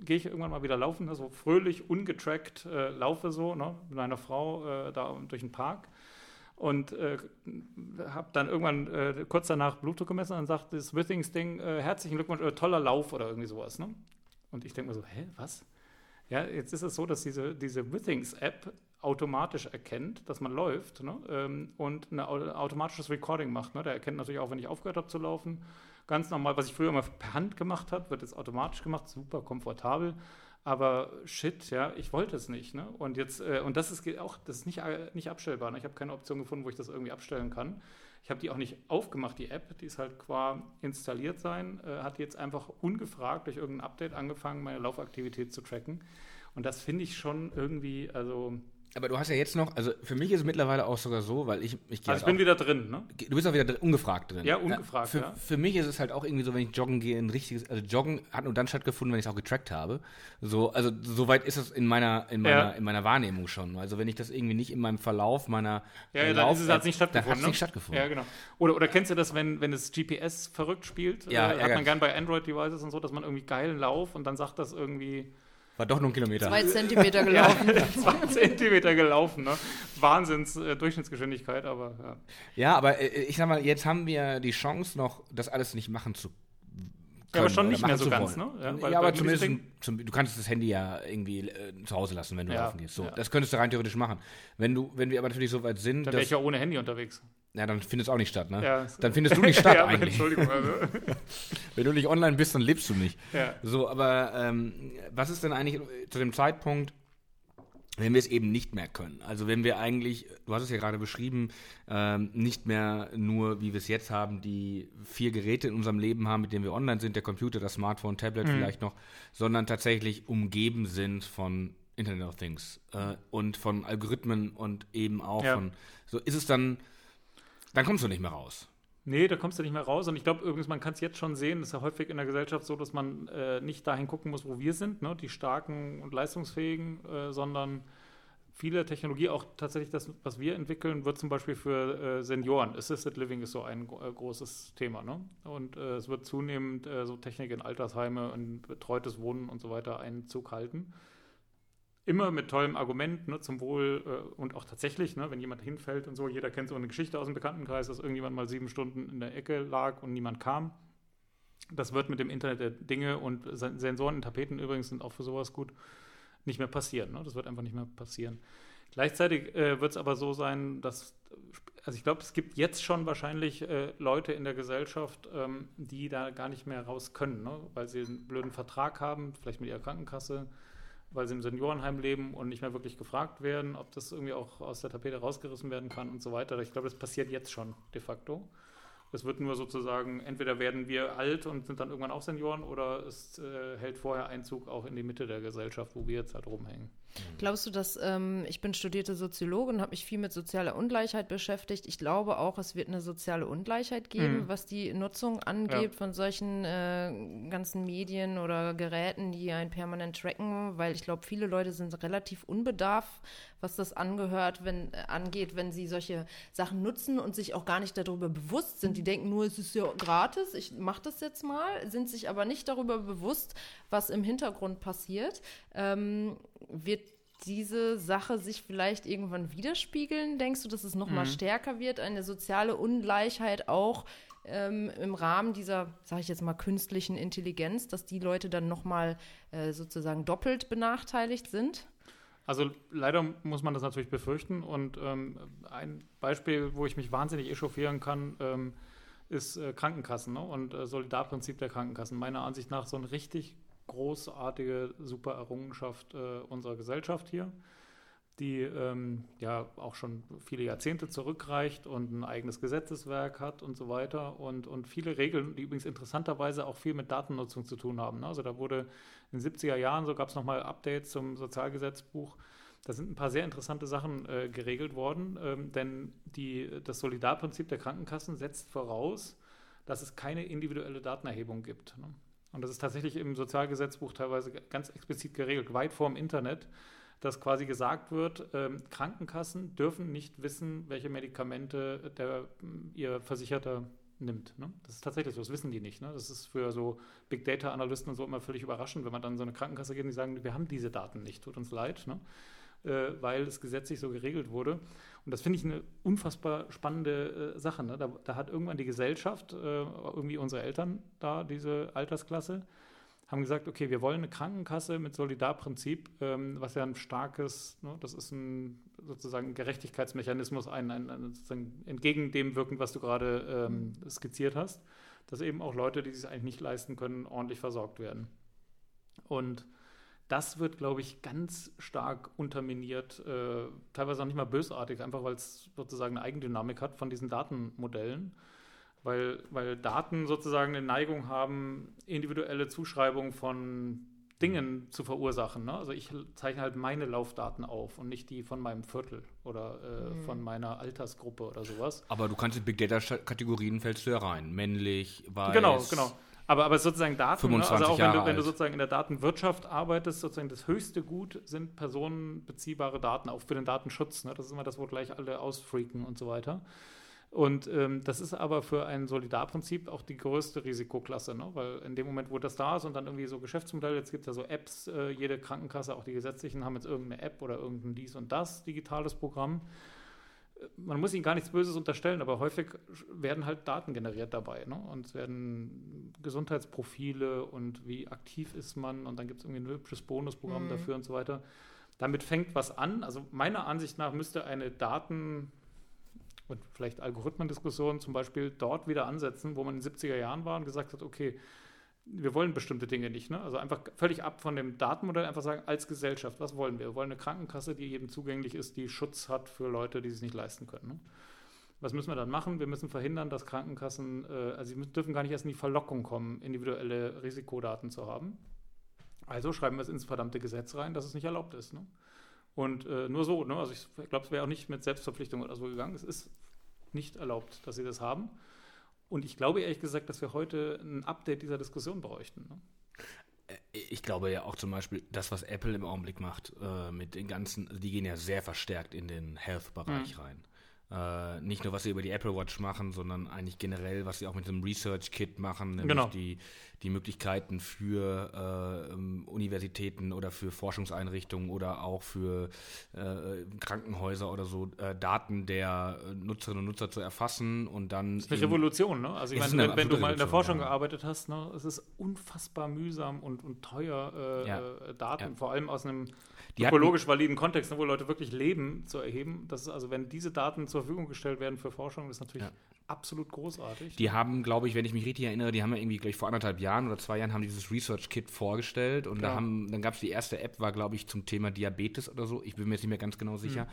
gehe ich irgendwann mal wieder laufen, ne, so fröhlich, ungetrackt äh, laufe so, ne, mit einer Frau äh, da durch den Park. Und äh, habe dann irgendwann kurz danach Blutdruck gemessen und sagt das Withings-Ding, herzlichen Glückwunsch, toller Lauf oder irgendwie sowas. Ne? Und ich denke mir so, hä, was? Ja, jetzt ist es so, dass diese, diese Withings-App automatisch erkennt, dass man läuft ne? ähm, und ein automatisches Recording macht. Ne? Der erkennt natürlich auch, wenn ich aufgehört habe zu laufen. Ganz normal, was ich früher immer per Hand gemacht habe, wird jetzt automatisch gemacht, super komfortabel. Aber shit, ja, ich wollte es nicht. Ne? Und jetzt, äh, und das ist auch, das ist nicht, äh, nicht abstellbar. Ne? Ich habe keine Option gefunden, wo ich das irgendwie abstellen kann. Ich habe die auch nicht aufgemacht, die App, die ist halt qua installiert sein, äh, hat jetzt einfach ungefragt durch irgendein Update angefangen, meine Laufaktivität zu tracken. Und das finde ich schon irgendwie, also aber du hast ja jetzt noch, also für mich ist es mittlerweile auch sogar so, weil ich. ich also ich bin wieder drin, ne? Du bist auch wieder drin, ungefragt drin. Ja, ungefragt. Für, ja. für mich ist es halt auch irgendwie so, wenn ich joggen gehe, ein richtiges. Also Joggen hat nur dann stattgefunden, wenn ich es auch getrackt habe. So, also soweit ist es in meiner, in meiner, ja. in meiner Wahrnehmung schon. Also wenn ich das irgendwie nicht in meinem Verlauf meiner. Ja, ja dann ist es, hat nicht stattgefunden. Dann hat ne? nicht stattgefunden. Ja, genau. Oder, oder kennst du das, wenn, wenn das GPS verrückt spielt? Ja, äh, hat man gern bei Android-Devices und so, dass man irgendwie geilen Lauf und dann sagt das irgendwie war doch nur ein Kilometer. Zwei Zentimeter gelaufen. ja, zwei Zentimeter gelaufen, ne? Wahnsinns äh, Durchschnittsgeschwindigkeit, aber ja. Ja, aber äh, ich sag mal, jetzt haben wir die Chance noch, das alles nicht machen zu ja, aber schon nicht mehr so ganz, ne? Ja, weil, ja aber zumindest, zum, du kannst das Handy ja irgendwie äh, zu Hause lassen, wenn du ja, laufen gehst. So, ja. Das könntest du rein theoretisch machen. Wenn, du, wenn wir aber natürlich so weit sind. Dann wäre ich ja ohne Handy unterwegs. Ja, dann findet es auch nicht statt, ne? Ja, dann findest du nicht statt ja, eigentlich. Entschuldigung. Also. wenn du nicht online bist, dann lebst du nicht. Ja. So, aber ähm, was ist denn eigentlich zu dem Zeitpunkt, wenn wir es eben nicht mehr können. Also wenn wir eigentlich, du hast es ja gerade beschrieben, ähm, nicht mehr nur, wie wir es jetzt haben, die vier Geräte in unserem Leben haben, mit denen wir online sind, der Computer, das Smartphone, Tablet mhm. vielleicht noch, sondern tatsächlich umgeben sind von Internet of Things äh, und von Algorithmen und eben auch ja. von, so ist es dann, dann kommst du nicht mehr raus. Nee, da kommst du nicht mehr raus. Und ich glaube übrigens, man kann es jetzt schon sehen, das ist ja häufig in der Gesellschaft so, dass man äh, nicht dahin gucken muss, wo wir sind, ne? die starken und leistungsfähigen, äh, sondern viele Technologie, auch tatsächlich das, was wir entwickeln, wird zum Beispiel für äh, Senioren. Assisted Living ist so ein äh, großes Thema. Ne? Und äh, es wird zunehmend äh, so Technik in Altersheime und betreutes Wohnen und so weiter Einzug halten immer mit tollem Argument ne, zum Wohl äh, und auch tatsächlich, ne, wenn jemand hinfällt und so, jeder kennt so eine Geschichte aus dem Bekanntenkreis, dass irgendjemand mal sieben Stunden in der Ecke lag und niemand kam. Das wird mit dem Internet der Dinge und Sensoren in Tapeten übrigens sind auch für sowas gut, nicht mehr passieren. Ne? Das wird einfach nicht mehr passieren. Gleichzeitig äh, wird es aber so sein, dass, also ich glaube, es gibt jetzt schon wahrscheinlich äh, Leute in der Gesellschaft, ähm, die da gar nicht mehr raus können, ne? weil sie einen blöden Vertrag haben, vielleicht mit ihrer Krankenkasse, weil sie im Seniorenheim leben und nicht mehr wirklich gefragt werden, ob das irgendwie auch aus der Tapete rausgerissen werden kann und so weiter. Ich glaube, das passiert jetzt schon de facto. Es wird nur sozusagen, entweder werden wir alt und sind dann irgendwann auch Senioren oder es äh, hält vorher Einzug auch in die Mitte der Gesellschaft, wo wir jetzt halt rumhängen. Glaubst du, dass ähm, ich bin studierte Soziologin und habe mich viel mit sozialer Ungleichheit beschäftigt? Ich glaube auch, es wird eine soziale Ungleichheit geben, mhm. was die Nutzung angeht ja. von solchen äh, ganzen Medien oder Geräten, die einen permanent tracken, weil ich glaube, viele Leute sind relativ unbedarft, was das angehört, wenn äh, angeht, wenn sie solche Sachen nutzen und sich auch gar nicht darüber bewusst sind. Die denken nur, es ist ja gratis, ich mache das jetzt mal, sind sich aber nicht darüber bewusst, was im Hintergrund passiert. Ähm, wird diese Sache sich vielleicht irgendwann widerspiegeln? Denkst du, dass es noch mhm. mal stärker wird, eine soziale Ungleichheit auch ähm, im Rahmen dieser, sage ich jetzt mal, künstlichen Intelligenz, dass die Leute dann noch mal äh, sozusagen doppelt benachteiligt sind? Also leider muss man das natürlich befürchten. Und ähm, ein Beispiel, wo ich mich wahnsinnig echauffieren kann, ähm, ist äh, Krankenkassen ne? und äh, Solidarprinzip der Krankenkassen. Meiner Ansicht nach so ein richtig großartige, super Errungenschaft äh, unserer Gesellschaft hier, die ähm, ja auch schon viele Jahrzehnte zurückreicht und ein eigenes Gesetzeswerk hat und so weiter und, und viele Regeln, die übrigens interessanterweise auch viel mit Datennutzung zu tun haben. Ne? Also da wurde in den 70er Jahren, so gab es nochmal Updates zum Sozialgesetzbuch, da sind ein paar sehr interessante Sachen äh, geregelt worden, ähm, denn die, das Solidarprinzip der Krankenkassen setzt voraus, dass es keine individuelle Datenerhebung gibt. Ne? Und das ist tatsächlich im Sozialgesetzbuch teilweise ganz explizit geregelt, weit vor dem Internet, dass quasi gesagt wird, ähm, Krankenkassen dürfen nicht wissen, welche Medikamente der, ihr Versicherter nimmt. Ne? Das ist tatsächlich so, das wissen die nicht. Ne? Das ist für so Big Data Analysten und so immer völlig überraschend, wenn man dann so eine Krankenkasse geht und die sagen, wir haben diese Daten nicht, tut uns leid. Ne? äh, weil es gesetzlich so geregelt wurde. Und das finde ich eine unfassbar spannende äh, Sache. Ne? Da, da, hat irgendwann die Gesellschaft, äh, irgendwie unsere Eltern da, diese Altersklasse, haben gesagt, okay, wir wollen eine Krankenkasse mit Solidarprinzip, ähm, was ja ein starkes, ne, das ist ein sozusagen Gerechtigkeitsmechanismus, ein, ein, ein sozusagen entgegen dem wirkend, was du gerade ähm, skizziert hast, dass eben auch Leute, die sich eigentlich nicht leisten können, ordentlich versorgt werden. Und das wird, glaube ich, ganz stark unterminiert, äh, teilweise auch nicht mal bösartig, einfach weil es sozusagen eine Eigendynamik hat von diesen Datenmodellen. Weil, weil Daten sozusagen eine Neigung haben, individuelle Zuschreibungen von Dingen zu verursachen. Ne? Also ich zeichne halt meine Laufdaten auf und nicht die von meinem Viertel oder äh, mhm. von meiner Altersgruppe oder sowas. Aber du kannst in Big Data Kategorien fällst du ja rein. Männlich, weiß. Genau, genau. Aber, aber sozusagen Daten, ne? also auch wenn du, wenn du, sozusagen in der Datenwirtschaft arbeitest, sozusagen das höchste Gut sind personenbeziehbare Daten, auch für den Datenschutz. Ne? Das ist immer das, wo gleich alle ausfreaken und so weiter. Und ähm, das ist aber für ein Solidarprinzip auch die größte Risikoklasse, ne? weil in dem Moment, wo das da ist und dann irgendwie so Geschäftsmodelle, jetzt gibt es ja so Apps, äh, jede Krankenkasse, auch die gesetzlichen, haben jetzt irgendeine App oder irgendein dies und das digitales Programm man muss ihnen gar nichts Böses unterstellen, aber häufig werden halt Daten generiert dabei. Ne? Und es werden Gesundheitsprofile und wie aktiv ist man und dann gibt es irgendwie ein hübsches Bonusprogramm mhm. dafür und so weiter. Damit fängt was an. Also meiner Ansicht nach müsste eine Daten- und vielleicht Algorithmendiskussion zum Beispiel dort wieder ansetzen, wo man in den 70er Jahren war und gesagt hat, okay, wir wollen bestimmte Dinge nicht. Ne? Also einfach völlig ab von dem Datenmodell, einfach sagen, als Gesellschaft, was wollen wir? Wir wollen eine Krankenkasse, die jedem zugänglich ist, die Schutz hat für Leute, die es nicht leisten können. Ne? Was müssen wir dann machen? Wir müssen verhindern, dass Krankenkassen, äh, also sie dürfen gar nicht erst in die Verlockung kommen, individuelle Risikodaten zu haben. Also schreiben wir es ins verdammte Gesetz rein, dass es nicht erlaubt ist. Ne? Und äh, nur so, ne? also ich glaube, es wäre auch nicht mit Selbstverpflichtung oder so gegangen. Es ist nicht erlaubt, dass sie das haben. Und ich glaube ehrlich gesagt, dass wir heute ein Update dieser Diskussion bräuchten. Ne? Äh, ich glaube ja auch zum Beispiel, das, was Apple im Augenblick macht, äh, mit den ganzen, die gehen ja sehr verstärkt in den Health-Bereich mhm. rein. Äh, nicht nur, was sie über die Apple Watch machen, sondern eigentlich generell, was sie auch mit dem Research Kit machen, nämlich genau. die, die Möglichkeiten für äh, ähm, Universitäten oder für Forschungseinrichtungen oder auch für äh, Krankenhäuser oder so äh, Daten der Nutzerinnen und Nutzer zu erfassen und dann. Das ist eine Revolution, ne? Also ich meine, wenn, wenn, du mal in der Forschung ja. gearbeitet hast, ne, es ist unfassbar mühsam und, und teuer, äh, ja. Äh, Daten, ja. vor allem aus einem ökologisch validen Kontext, ne, wo Leute wirklich leben, zu erheben. Das ist also, wenn diese Daten zur Verfügung gestellt werden für Forschung, ist natürlich absolut großartig. Die haben, glaube ich, wenn ich mich richtig erinnere, die haben ja irgendwie gleich vor anderthalb Jahren oder zwei Jahren haben dieses Research Kit vorgestellt und Ja. da haben, dann gab es die erste App, war glaube ich zum Thema Diabetes oder so. Ich bin mir jetzt nicht mehr ganz genau sicher.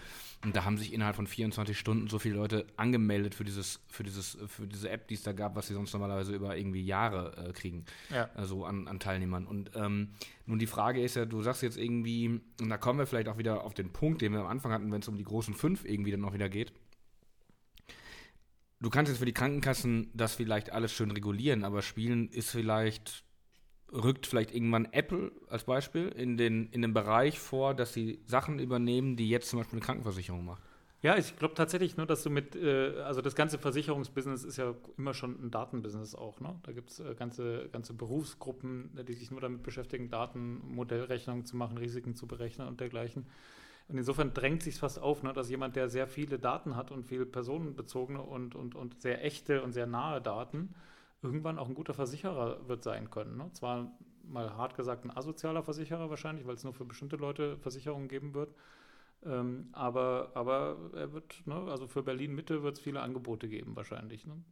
Und da haben sich innerhalb von 24 Stunden so viele Leute angemeldet für dieses, für dieses, für diese App, die es da gab, was sie sonst normalerweise über irgendwie Jahre äh, kriegen, Ja. also an, an Teilnehmern. Und ähm, nun die Frage ist ja, du sagst jetzt irgendwie, und da kommen wir vielleicht auch wieder auf den Punkt, den wir am Anfang hatten, wenn es um die großen fünf irgendwie dann noch wieder geht. Du kannst jetzt für die Krankenkassen das vielleicht alles schön regulieren, aber Spielen ist vielleicht, rückt vielleicht irgendwann Apple als Beispiel in den, in den Bereich vor, dass sie Sachen übernehmen, die jetzt zum Beispiel eine Krankenversicherung macht. Ja, ich glaube tatsächlich nur, dass du mit, äh, also das ganze Versicherungsbusiness ist ja immer schon ein Datenbusiness auch. Ne? Da gibt es äh, ganze, ganze Berufsgruppen, die sich nur damit beschäftigen, Daten, Modellrechnungen zu machen, Risiken zu berechnen und dergleichen. Und insofern drängt sich fast auf, ne, dass jemand, der sehr viele Daten hat und viel personenbezogene und, und, und sehr echte und sehr nahe Daten, irgendwann auch ein guter Versicherer wird sein können. Ne? Zwar mal hart gesagt ein asozialer Versicherer wahrscheinlich, weil es nur für bestimmte Leute Versicherungen geben wird. Ähm, aber, aber er wird, ne, also für Berlin Mitte wird es viele Angebote geben wahrscheinlich. Ne?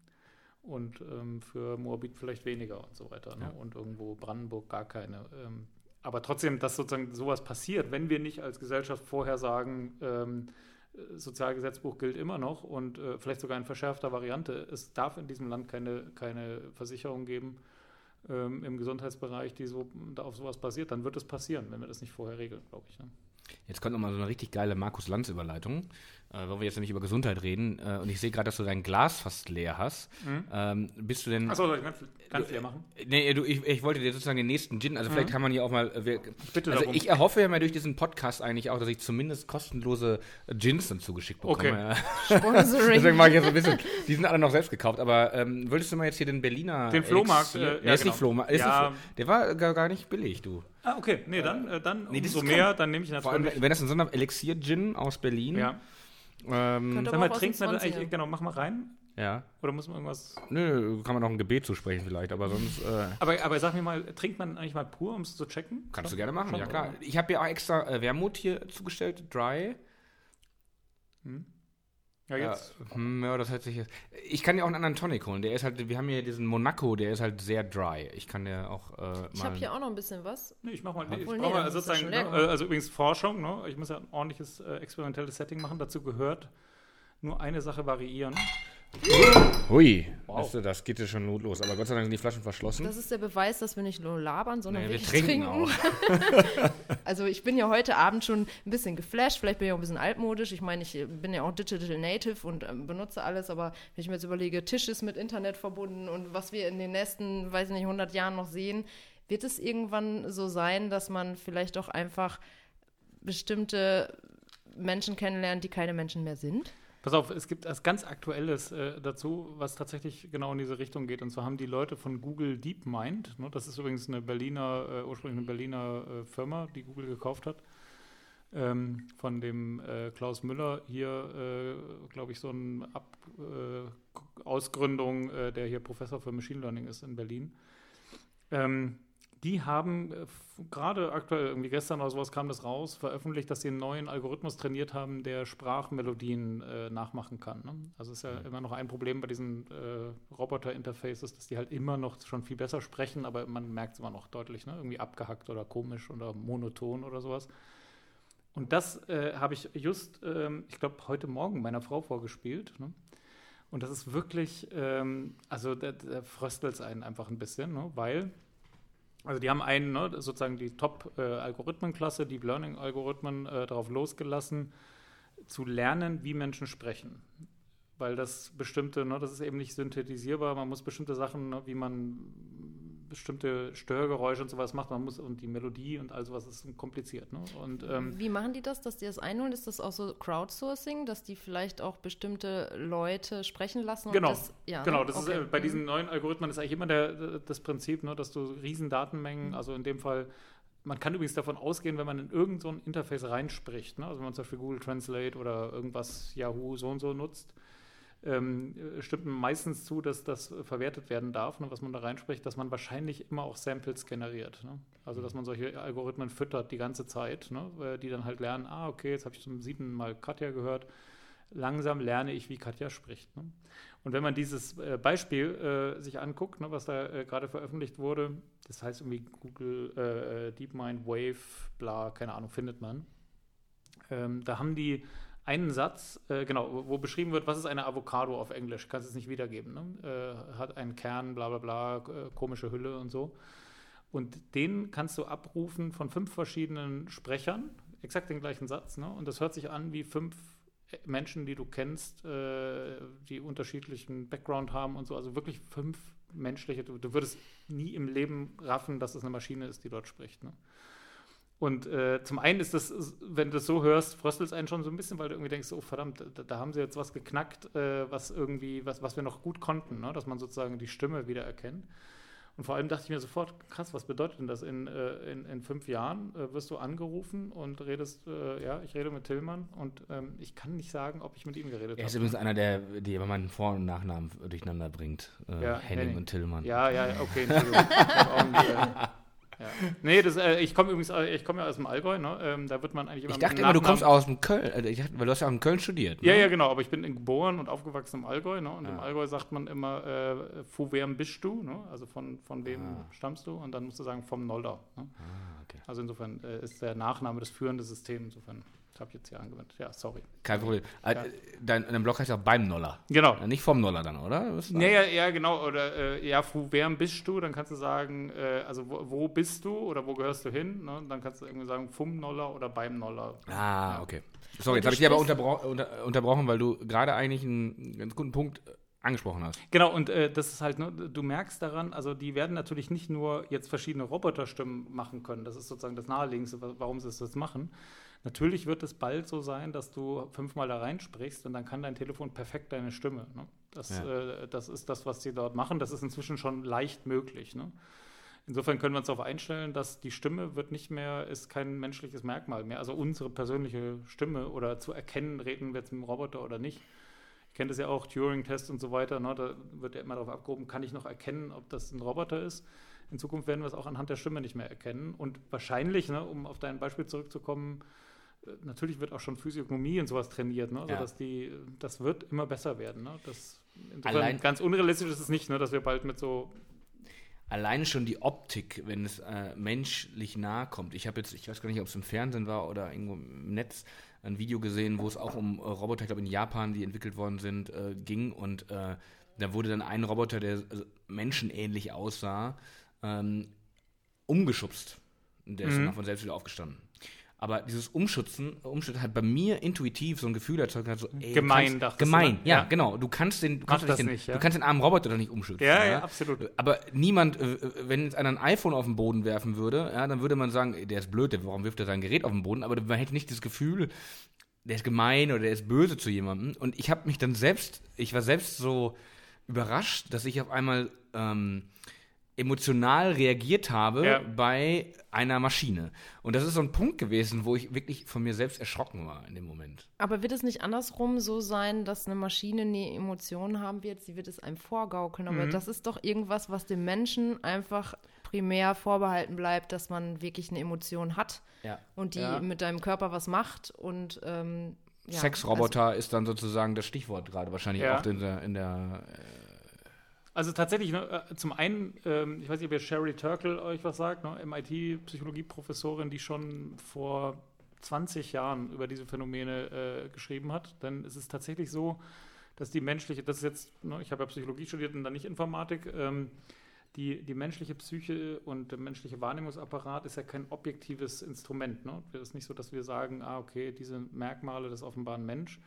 Und ähm, für Moabit vielleicht weniger und so weiter. Ne? Ja. Und irgendwo Brandenburg gar keine. Ähm, aber trotzdem, dass sozusagen sowas passiert, wenn wir nicht als Gesellschaft vorher sagen, ähm, äh, Sozialgesetzbuch gilt immer noch und äh, vielleicht sogar in verschärfter Variante, es darf in diesem Land keine, keine Versicherung geben ähm, im Gesundheitsbereich, die so da auf sowas basiert, dann wird es passieren, wenn wir das nicht vorher regeln, glaube ich. Ne? Jetzt kommt nochmal so eine richtig geile Markus-Lanz-Überleitung, äh, wo wir jetzt nämlich über Gesundheit reden. Äh, und ich sehe gerade, dass du dein Glas fast leer hast. Ähm, bist du denn. Achso, soll ich ganz, ganz leer machen? Nee, du, ich, ich wollte dir sozusagen den nächsten Gin, also vielleicht kann man hier auch mal. äh, Wir, bitte also darum. ich erhoffe ja mal durch diesen Podcast eigentlich auch, dass ich zumindest kostenlose Gins dann zugeschickt bekomme. Okay. Sponsoring. Deswegen mache ich jetzt so ein bisschen. Die sind alle noch selbst gekauft, aber ähm, würdest du mal jetzt hier den Berliner. Den Flohmarkt, äh, der ja, ist nicht genau. Flohmarkt. Ist Ja. nicht Flo- der war gar, gar nicht billig, du. Ah, okay. Nee, dann, äh, dann nee, das umso mehr, dann nehme ich Vor allem, natürlich. wenn das ein Sonder Elixier-Gin aus Berlin. Ja. Ähm, Sag mal, auch trinkt man das 20er. eigentlich, genau, mach mal rein. ja. Oder muss man irgendwas. Nö, kann man noch ein Gebet zusprechen vielleicht, aber sonst. Äh, Aber, aber sag mir mal, trinkt man eigentlich mal pur, um es zu checken? Kannst du gerne machen, Schon, ja klar. oder? Ich habe ja auch extra äh, Wermut hier zugestellt, dry. Hm? Ja, jetzt. hm, ja, das hört sich jetzt. Ich kann ja auch einen anderen Tonic holen. Der ist halt, wir haben hier diesen Monaco, der ist halt sehr dry. Ich kann ja auch äh, Ich mal. habe hier auch noch ein bisschen was. Nee, ich mach mal. Nee, ich nee, mal das sozusagen. Ne, äh, also übrigens Forschung, ne? Ich muss ja ein ordentliches äh, experimentelles Setting machen. Dazu gehört nur eine Sache variieren. Hui, Wow. das geht ja schon notlos. Aber Gott sei Dank sind die Flaschen verschlossen. Das ist der Beweis, dass wir nicht nur labern, sondern Nee, wir trinken trinken. auch. Also ich bin ja heute Abend schon ein bisschen geflasht, vielleicht bin ich auch ein bisschen altmodisch. Ich meine, ich äh, bin ja auch Digital Native und ähm, benutze alles, aber wenn ich mir jetzt überlege, Tisch ist mit Internet verbunden und was wir in den nächsten, weiß ich nicht, 100 Jahren noch sehen, wird es irgendwann so sein, dass man vielleicht auch einfach bestimmte Menschen kennenlernt, die keine Menschen mehr sind? Pass auf, es gibt etwas ganz Aktuelles äh, dazu, was tatsächlich genau in diese Richtung geht. Und zwar haben die Leute von Google DeepMind, ne, das ist übrigens eine Berliner, äh, ursprünglich eine Berliner äh, Firma, die Google gekauft hat, ähm, von dem äh, Klaus Müller hier, äh, glaube ich, so eine Ab äh, Ausgründung, der hier Professor für Machine Learning ist in Berlin. Ähm, die haben äh, gerade aktuell, irgendwie gestern oder sowas kam das raus, veröffentlicht, dass sie einen neuen Algorithmus trainiert haben, der Sprachmelodien äh, nachmachen kann. Ne? Also ist ja immer noch ein Problem bei diesen äh, Roboter-Interfaces, dass die halt immer noch schon viel besser sprechen, aber man merkt es immer noch deutlich, ne? irgendwie abgehackt oder komisch oder monoton oder sowas. Und das äh, habe ich just, ähm, ich glaube, heute Morgen meiner Frau vorgespielt. Ne? Und das ist wirklich, ähm, also da, da fröstelt es einen einfach ein bisschen, ne? weil also die haben einen, ne, sozusagen die Top-Algorithmenklasse, Deep Learning-Algorithmen äh, darauf losgelassen, zu lernen, wie Menschen sprechen. Weil das bestimmte, ne, das ist eben nicht synthetisierbar, man muss bestimmte Sachen, ne, wie man bestimmte Störgeräusche und sowas macht, man muss und die Melodie und all sowas ist kompliziert. Ne? Und ähm, Wie machen die das, dass die das einholen? Ist das auch so Crowdsourcing, dass die vielleicht auch bestimmte Leute sprechen lassen? und Genau, das, ja, Genau, das Okay. ist äh, bei Mhm. diesen neuen Algorithmen ist eigentlich immer der, das Prinzip, ne, dass du riesen Datenmengen, also in dem Fall, man kann übrigens davon ausgehen, wenn man in irgendein so Interface reinspricht, ne, also wenn man zum Beispiel Google Translate oder irgendwas Yahoo so und so nutzt, ähm, äh, stimmt meistens zu, dass das äh, verwertet werden darf, ne, was man da reinspricht, dass man wahrscheinlich immer auch Samples generiert. Ne? Also dass man solche Algorithmen füttert die ganze Zeit, ne, die dann halt lernen, ah, okay, jetzt habe ich zum siebten Mal Katja gehört, langsam lerne ich, wie Katja spricht. Ne? Und wenn man dieses äh, Beispiel äh, sich anguckt, ne, was da äh, gerade veröffentlicht wurde, das heißt irgendwie Google äh, DeepMind Wave, bla, keine Ahnung, findet man. Ähm, da haben die einen Satz, äh, genau, wo, beschrieben wird, was ist eine Avocado auf Englisch? Kannst es nicht wiedergeben. Ne? hat einen Kern, bla bla bla, komische Hülle und so. Und den kannst du abrufen von fünf verschiedenen Sprechern, exakt den gleichen Satz. Ne? Und das hört sich an wie fünf Menschen, die du kennst, äh, die unterschiedlichen Background haben und so. Also wirklich fünf menschliche. Du, du, würdest nie im Leben raffen, dass es eine Maschine ist, die dort spricht. Ne? Und äh, zum einen ist das, wenn du das so hörst, fröstelt es einen schon so ein bisschen, weil du irgendwie denkst, oh verdammt, da, da haben sie jetzt was geknackt, äh, was irgendwie, was, was wir noch gut konnten, ne? dass man sozusagen die Stimme wieder erkennt. Und vor allem dachte ich mir sofort, krass, was bedeutet denn das? In, äh, in, in fünf Jahren äh, wirst du angerufen und redest, äh, ja, ich rede mit Tillmann und ähm, ich kann nicht sagen, ob ich mit ihm geredet habe. Er ist übrigens einer, der, der immer meinen Vor- und Nachnamen durcheinander bringt. Äh, ja, Henning, Henning, und Tillmann. Ja, ja, okay, Entschuldigung. ich Ja. Nee, das, äh, ich komme übrigens, äh, ich komme ja aus dem Allgäu, ne? Ähm, da wird man eigentlich immer. Ich dachte immer, du kommst aus dem Köln, äh, dachte, weil du hast ja auch in Köln studiert. Ne? Ja, ja, genau, aber ich bin geboren und aufgewachsen im Allgäu, ne? Und ja. im Allgäu sagt man immer, äh, von wem bist du, ne? Also von, von wem ah. stammst du? Und dann musst du sagen, vom Nolder. Ne? Ah, okay. Also insofern äh, ist der Nachname das führende System, insofern habe jetzt hier angewendet. Ja, sorry. Kein Problem. Ja. Äh, dein, dein Blog heißt ja beim Noller. Genau. Nicht vom Noller dann, oder? Ja, ja, ja, genau. Oder äh, ja, wer bist du? Dann kannst du sagen, äh, also wo, wo, bist du oder wo gehörst du hin? Ne? Dann kannst du irgendwie sagen, vom Noller oder beim Noller. Ah, ja. okay. Sorry, jetzt habe ich dich aber unterbro unter, unterbrochen, weil du gerade eigentlich einen ganz guten Punkt äh, angesprochen hast. Genau, und äh, das ist halt, ne, du merkst daran, also die werden natürlich nicht nur jetzt verschiedene Roboterstimmen machen können, das ist sozusagen das Naheliegendste, warum sie das machen, Natürlich wird es bald so sein, dass du fünfmal da reinsprichst und dann kann dein Telefon perfekt deine Stimme. Ne? Das, ja. äh, das ist das, was sie dort machen. Das ist inzwischen schon leicht möglich. Ne? Insofern können wir uns darauf einstellen, dass die Stimme wird nicht mehr, ist kein menschliches Merkmal mehr. Also unsere persönliche Stimme oder zu erkennen, reden wir jetzt mit dem Roboter oder nicht. Ich kenne das ja auch, Turing-Test und so weiter. Ne? Da wird ja immer darauf abgehoben, kann ich noch erkennen, ob das ein Roboter ist. In Zukunft werden wir es auch anhand der Stimme nicht mehr erkennen. Und wahrscheinlich, ne, um auf dein Beispiel zurückzukommen, natürlich wird auch schon Physiognomie und sowas trainiert, ne? Also ja. dass die, das wird immer besser werden. Ne? Das, Allein, ganz unrealistisch ist es nicht, ne? dass wir bald mit so Alleine schon die Optik, wenn es äh, menschlich nahe kommt. Ich habe jetzt, ich weiß gar nicht, ob es im Fernsehen war oder irgendwo im Netz, ein Video gesehen, wo es auch um äh, Roboter, ich glaube in Japan, die entwickelt worden sind, äh, ging. Und äh, da wurde dann ein Roboter, der menschenähnlich aussah, ähm, umgeschubst. Der ist mhm. dann von selbst wieder aufgestanden. Aber dieses Umschützen, Umschützen hat bei mir intuitiv so ein Gefühl erzeugt, so, ey, gemein, kannst, Gemein, ja, ja, genau. Du kannst den, du kannst den, nicht, ja? du kannst den armen Roboter doch nicht umschützen. Ja, ja, absolut. Aber niemand, äh, wenn jetzt einer ein iPhone auf den Boden werfen würde, ja, dann würde man sagen, der ist blöd, warum wirft er sein Gerät auf den Boden? Aber man hätte nicht das Gefühl, der ist gemein oder der ist böse zu jemandem. Und ich habe mich dann selbst, ich war selbst so überrascht, dass ich auf einmal ähm, emotional reagiert habe ja. bei einer Maschine. Und das ist so ein Punkt gewesen, wo ich wirklich von mir selbst erschrocken war in dem Moment. Aber wird es nicht andersrum so sein, dass eine Maschine eine Emotion haben wird? Sie wird es einem vorgaukeln. Aber mhm. das ist doch irgendwas, was dem Menschen einfach primär vorbehalten bleibt, dass man wirklich eine Emotion hat ja. und die ja. mit deinem Körper was macht und ähm, ja, Sexroboter also, ist dann sozusagen das Stichwort gerade wahrscheinlich auch in der, in der äh, also tatsächlich, ne, äh, zum einen, ähm, ich weiß nicht, ob ihr Sherry Turkle euch was sagt, ne, MIT-Psychologieprofessorin, die schon vor 20 Jahren über diese Phänomene äh, geschrieben hat. Denn es ist tatsächlich so, dass die menschliche, das ist jetzt, ne, ich habe ja Psychologie studiert und dann nicht Informatik, ähm, die, die menschliche Psyche und der menschliche Wahrnehmungsapparat ist ja kein objektives Instrument. Ne? Es ist nicht so, dass wir sagen, ah, okay, diese Merkmale, das ist offenbar Mensch,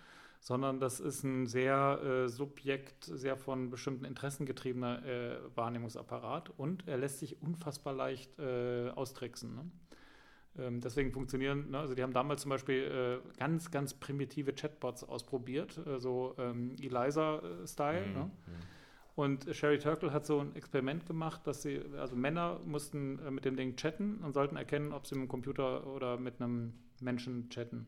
sondern das ist ein sehr äh, subjekt, sehr von bestimmten Interessen getriebener äh, Wahrnehmungsapparat und er lässt sich unfassbar leicht äh, austricksen. Ne? Ähm, deswegen funktionieren, ne, also die haben damals zum Beispiel äh, ganz, ganz primitive Chatbots ausprobiert, äh, so ähm, Eliza-Style. Mhm. Ne? Mhm. Und Sherry Turkle hat so ein Experiment gemacht, dass sie, also Männer mussten äh, mit dem Ding chatten und sollten erkennen, ob sie mit einem Computer oder mit einem Menschen chatten.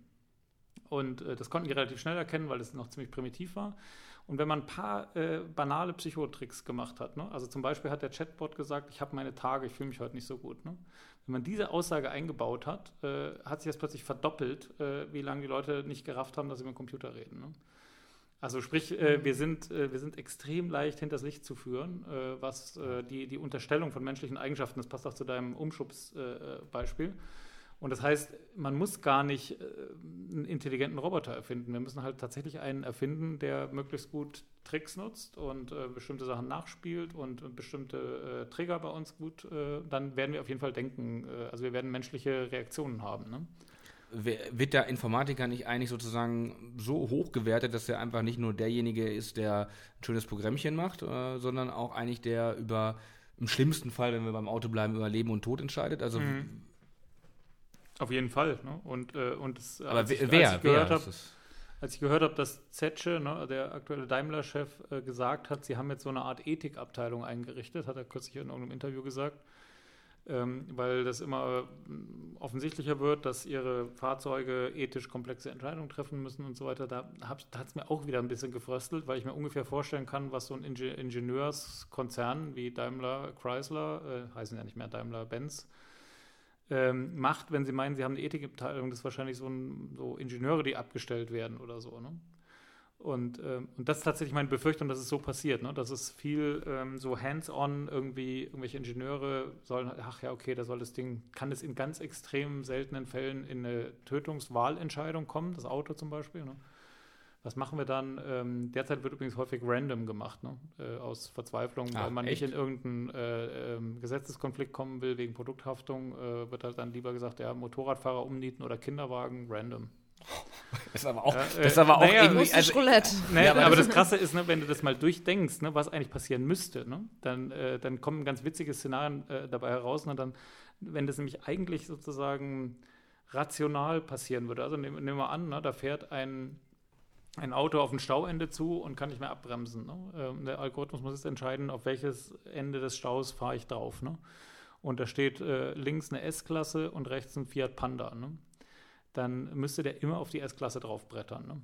Und äh, das konnten die relativ schnell erkennen, weil es noch ziemlich primitiv war. Und wenn man ein paar äh, banale Psychotricks gemacht hat, ne? also zum Beispiel hat der Chatbot gesagt, ich habe meine Tage, ich fühle mich heute nicht so gut. Ne? Wenn man diese Aussage eingebaut hat, äh, hat sich das plötzlich verdoppelt, äh, wie lange die Leute nicht gerafft haben, dass sie mit dem Computer reden. Ne? Also sprich, äh, wir, sind, äh, wir sind extrem leicht hinters Licht zu führen, äh, was äh, die, die Unterstellung von menschlichen Eigenschaften, das passt auch zu deinem Umschubsbeispiel. Und das heißt, man muss gar nicht äh, einen intelligenten Roboter erfinden. Wir müssen halt tatsächlich einen erfinden, der möglichst gut Tricks nutzt und äh, bestimmte Sachen nachspielt und, und bestimmte Trigger bei uns gut. dann werden wir auf jeden Fall denken, also wir werden menschliche Reaktionen haben. Ne? wird der Informatiker nicht eigentlich sozusagen so hoch gewertet, dass er einfach nicht nur derjenige ist, der ein schönes Programmchen macht, äh, sondern auch eigentlich der über, im schlimmsten Fall, wenn wir beim Auto bleiben, über Leben und Tod entscheidet? Also mhm. Auf jeden Fall. Ne? Und, äh, und das, Aber als ich, wer? Als ich gehört habe, als ich gehört habe, dass Zetsche, ne, der aktuelle Daimler-Chef, äh, gesagt hat, sie haben jetzt so eine Art Ethikabteilung eingerichtet, hat er kürzlich in irgendeinem Interview gesagt ähm, weil das immer äh, offensichtlicher wird, dass ihre Fahrzeuge ethisch komplexe Entscheidungen treffen müssen und so weiter. Da, da hat es mir auch wieder ein bisschen gefröstelt, weil ich mir ungefähr vorstellen kann, was so ein Inge Ingenieurskonzern wie Daimler Chrysler, äh, heißen ja nicht mehr Daimler-Benz, ähm, macht, wenn sie meinen, sie haben eine Ethikabteilung, das ist wahrscheinlich so, ein, so Ingenieure, die abgestellt werden oder so. Ne? Und, ähm, und das ist tatsächlich meine Befürchtung, dass es so passiert, ne? dass es viel ähm, so hands-on irgendwie, irgendwelche Ingenieure sollen, ach ja, okay, da soll das Ding, kann es in ganz extrem seltenen Fällen in eine Tötungswahlentscheidung kommen, das Auto zum Beispiel. Ne? Was machen wir dann? Ähm, derzeit wird übrigens häufig random gemacht, ne? äh, aus Verzweiflung, ah, weil man echt? nicht in irgendeinen äh, äh, Gesetzeskonflikt kommen will wegen Produkthaftung, äh, wird halt dann lieber gesagt, ja, Motorradfahrer umnieten oder Kinderwagen, random. Das ist aber auch, das ist aber auch naja, irgendwie. Also, Roulette. Naja, aber, aber das Krasse ist, ne, wenn du das mal durchdenkst, ne, was eigentlich passieren müsste, ne, dann, äh, dann kommen ganz witzige Szenarien äh, dabei heraus. Ne, dann, wenn das nämlich eigentlich sozusagen rational passieren würde. Also nehmen nehm wir an, ne, da fährt ein, ein Auto auf ein Stauende zu und kann nicht mehr abbremsen. Ne? Ähm, der Algorithmus muss jetzt entscheiden, auf welches Ende des Staus fahre ich drauf. Ne? Und da steht äh, links eine S-Klasse und rechts ein Fiat Panda. Ne? dann müsste der immer auf die S-Klasse draufbrettern. Ne?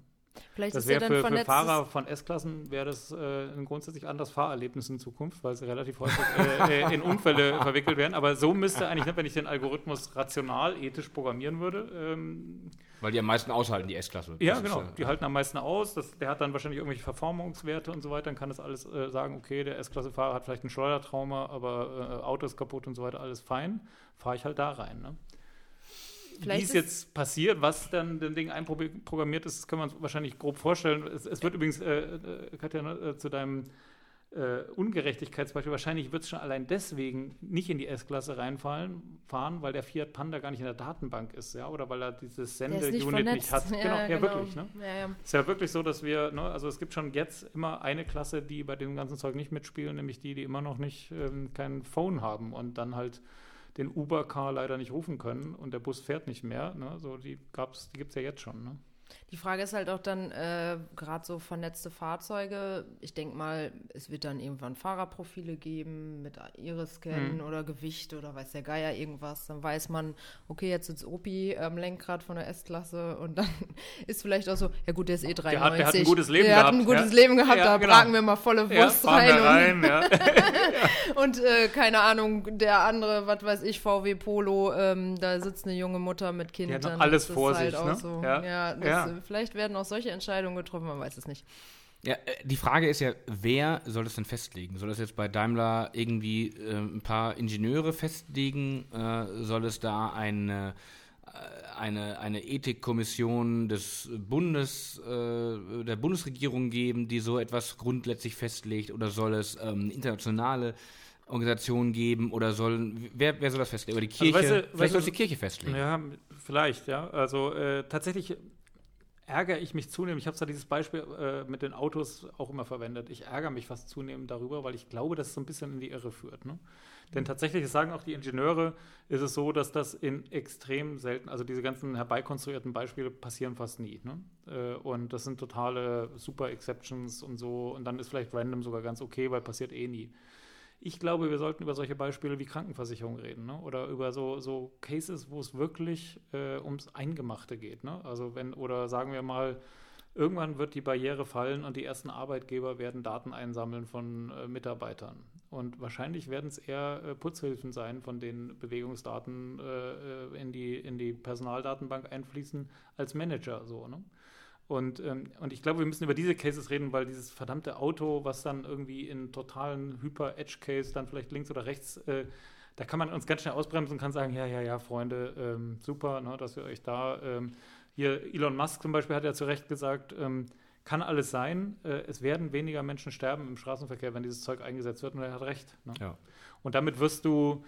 Vielleicht das wäre für, für Fahrer von S-Klassen wäre das äh, ein grundsätzlich anderes Fahrerlebnis in Zukunft, weil sie relativ häufig äh, äh, in Unfälle verwickelt werden. Aber so müsste eigentlich, ne, wenn ich den Algorithmus rational, ethisch programmieren würde. Ähm, weil die am meisten aushalten, die S-Klasse. Ja, genau. Ist, die halten am meisten aus. Das, der hat dann wahrscheinlich irgendwelche Verformungswerte und so weiter. Dann kann das alles äh, sagen, okay, der S-Klasse-Fahrer hat vielleicht ein Schleudertrauma, aber äh, Auto ist kaputt und so weiter, alles fein. Fahre ich halt da rein. Ne? Wie es jetzt passiert, was dann dem Ding einprogrammiert ist, das können wir uns wahrscheinlich grob vorstellen. Es, es wird übrigens, äh, äh, Katja, ne, äh, zu deinem äh, Ungerechtigkeitsbeispiel, wahrscheinlich wird es schon allein deswegen nicht in die S-Klasse reinfallen, fahren, weil der Fiat Panda gar nicht in der Datenbank ist, ja, oder weil er dieses Sende-Unit nicht, nicht, hat. Ja, genau, ja, genau. wirklich. Ne? Ja, ja. Ist ja wirklich so, dass wir, ne, also es gibt schon jetzt immer eine Klasse, die bei dem ganzen Zeug nicht mitspielen, nämlich die, die immer noch nicht ähm, kein Phone haben und dann halt den Uber-Car leider nicht rufen können und der Bus fährt nicht mehr. Ne? So, die, die gibt es ja jetzt schon. Ne? Die Frage ist halt auch dann, äh, gerade so vernetzte Fahrzeuge, ich denke mal, es wird dann irgendwann Fahrerprofile geben mit Iris-Scan mhm. oder Gewicht oder weiß der Geier irgendwas. Dann weiß man, okay, jetzt sitzt Opi am Lenkrad von der S-Klasse und dann ist vielleicht auch so, ja gut, der ist eh 93. Der hat, der hat ein gutes Leben der gehabt. Der hat ein gutes ja. Leben gehabt, ja, da genau. braken wir mal volle Wurst ja, rein. rein und, ja. und äh, keine Ahnung, der andere, was weiß ich, VW Polo, ähm, da sitzt eine junge Mutter mit Kind. Die hat alles vor halt sich, ne? So. Ja, das, vielleicht werden auch solche Entscheidungen getroffen, man weiß es nicht. Ja, äh, die Frage ist ja, wer soll das denn festlegen? Soll das jetzt bei Daimler irgendwie äh, ein paar Ingenieure festlegen? Äh, soll es da eine, äh, eine, eine Ethikkommission des Bundes, äh, der Bundesregierung geben, die so etwas grundsätzlich festlegt? Oder soll es ähm, internationale Organisationen geben? Oder soll, wer, wer soll das festlegen? Oder die Kirche? Also, weißt du, vielleicht soll es die Kirche festlegen. Ja, vielleicht, ja. Also äh, tatsächlich ärgere ich mich zunehmend, ich habe zwar dieses Beispiel äh, mit den Autos auch immer verwendet, ich ärgere mich fast zunehmend darüber, weil ich glaube, dass es so ein bisschen in die Irre führt. Ne? Denn tatsächlich, das sagen auch die Ingenieure, ist es so, dass das in extrem selten, also diese ganzen herbeikonstruierten Beispiele passieren fast nie. Ne? Äh, und das sind totale Super Exceptions und so. Und dann ist vielleicht random sogar ganz okay, weil passiert eh nie. Ich glaube, wir sollten über solche Beispiele wie Krankenversicherung reden ne? oder über so, so Cases, wo es wirklich äh, ums Eingemachte geht. Ne? Also wenn, oder sagen wir mal, irgendwann wird die Barriere fallen und die ersten Arbeitgeber werden Daten einsammeln von äh, Mitarbeitern. Und wahrscheinlich werden es eher äh, Putzhilfen sein, von denen Bewegungsdaten äh, äh, in, die, in die Personaldatenbank einfließen, als Manager so. Ne? Und, ähm, und ich glaube, wir müssen über diese Cases reden, weil dieses verdammte Auto, was dann irgendwie in totalen Hyper-Edge-Case dann vielleicht links oder rechts, äh, da kann man uns ganz schnell ausbremsen und kann sagen, ja, ja, ja, Freunde, ähm, super, ne, dass wir euch da, ähm, hier Elon Musk zum Beispiel hat ja zu Recht gesagt, ähm, kann alles sein, äh, es werden weniger Menschen sterben im Straßenverkehr, wenn dieses Zeug eingesetzt wird und er hat recht. Ne? Ja. Und damit wirst du,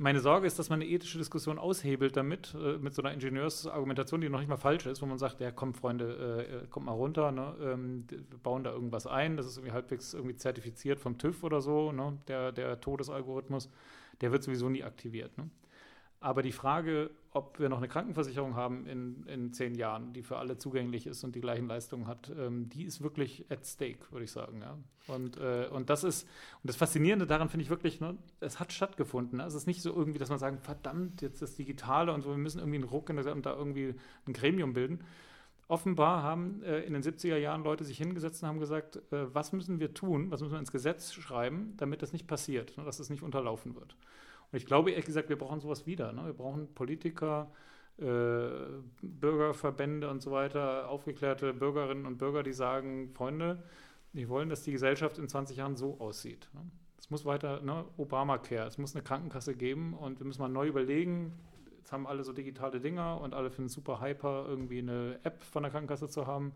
meine Sorge ist, dass man eine ethische Diskussion aushebelt damit, äh, mit so einer Ingenieursargumentation, die noch nicht mal falsch ist, wo man sagt, ja komm Freunde, äh, kommt mal runter, ne? ähm, wir bauen da irgendwas ein, das ist irgendwie halbwegs irgendwie zertifiziert vom TÜV oder so, ne? der, der Todesalgorithmus, der wird sowieso nie aktiviert. Ne? Aber die Frage, ob wir noch eine Krankenversicherung haben in, in zehn Jahren, die für alle zugänglich ist und die gleichen Leistungen hat, ähm, die ist wirklich at stake, würde ich sagen. Ja. Und, äh, und das ist, und das Faszinierende daran finde ich wirklich, ne, es hat stattgefunden. Ne? Es ist nicht so irgendwie, dass man sagt, verdammt, jetzt das Digitale und so, wir müssen irgendwie einen Ruck in der, und da irgendwie ein Gremium bilden. Offenbar haben äh, in den 70er Jahren Leute sich hingesetzt und haben gesagt, äh, was müssen wir tun, was müssen wir ins Gesetz schreiben, damit das nicht passiert, ne, dass es das nicht unterlaufen wird. Ich glaube ehrlich gesagt, wir brauchen sowas wieder. Ne? Wir brauchen Politiker, äh, Bürgerverbände und so weiter, aufgeklärte Bürgerinnen und Bürger, die sagen, Freunde, wir wollen, dass die Gesellschaft in 20 Jahren so aussieht. Ne? Es muss weiter, ne, Obamacare, es muss eine Krankenkasse geben und wir müssen mal neu überlegen. Jetzt haben alle so digitale Dinger und alle finden super hyper, irgendwie eine App von der Krankenkasse zu haben.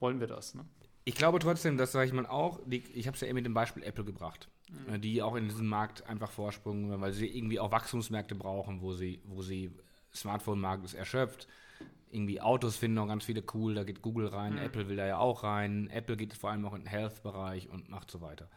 Wollen wir das? Ne? Ich glaube trotzdem, dass, sage ich mal, auch, ich habe es ja eben mit dem Beispiel Apple gebracht, mhm. die auch in diesem Markt einfach vorsprungen, weil sie irgendwie auch Wachstumsmärkte brauchen, wo sie, wo sie Smartphone-Markt ist erschöpft. Irgendwie Autos finden auch ganz viele cool, da geht Google rein, mhm. Apple will da ja auch rein, Apple geht vor allem auch in den Health-Bereich und macht so weiter.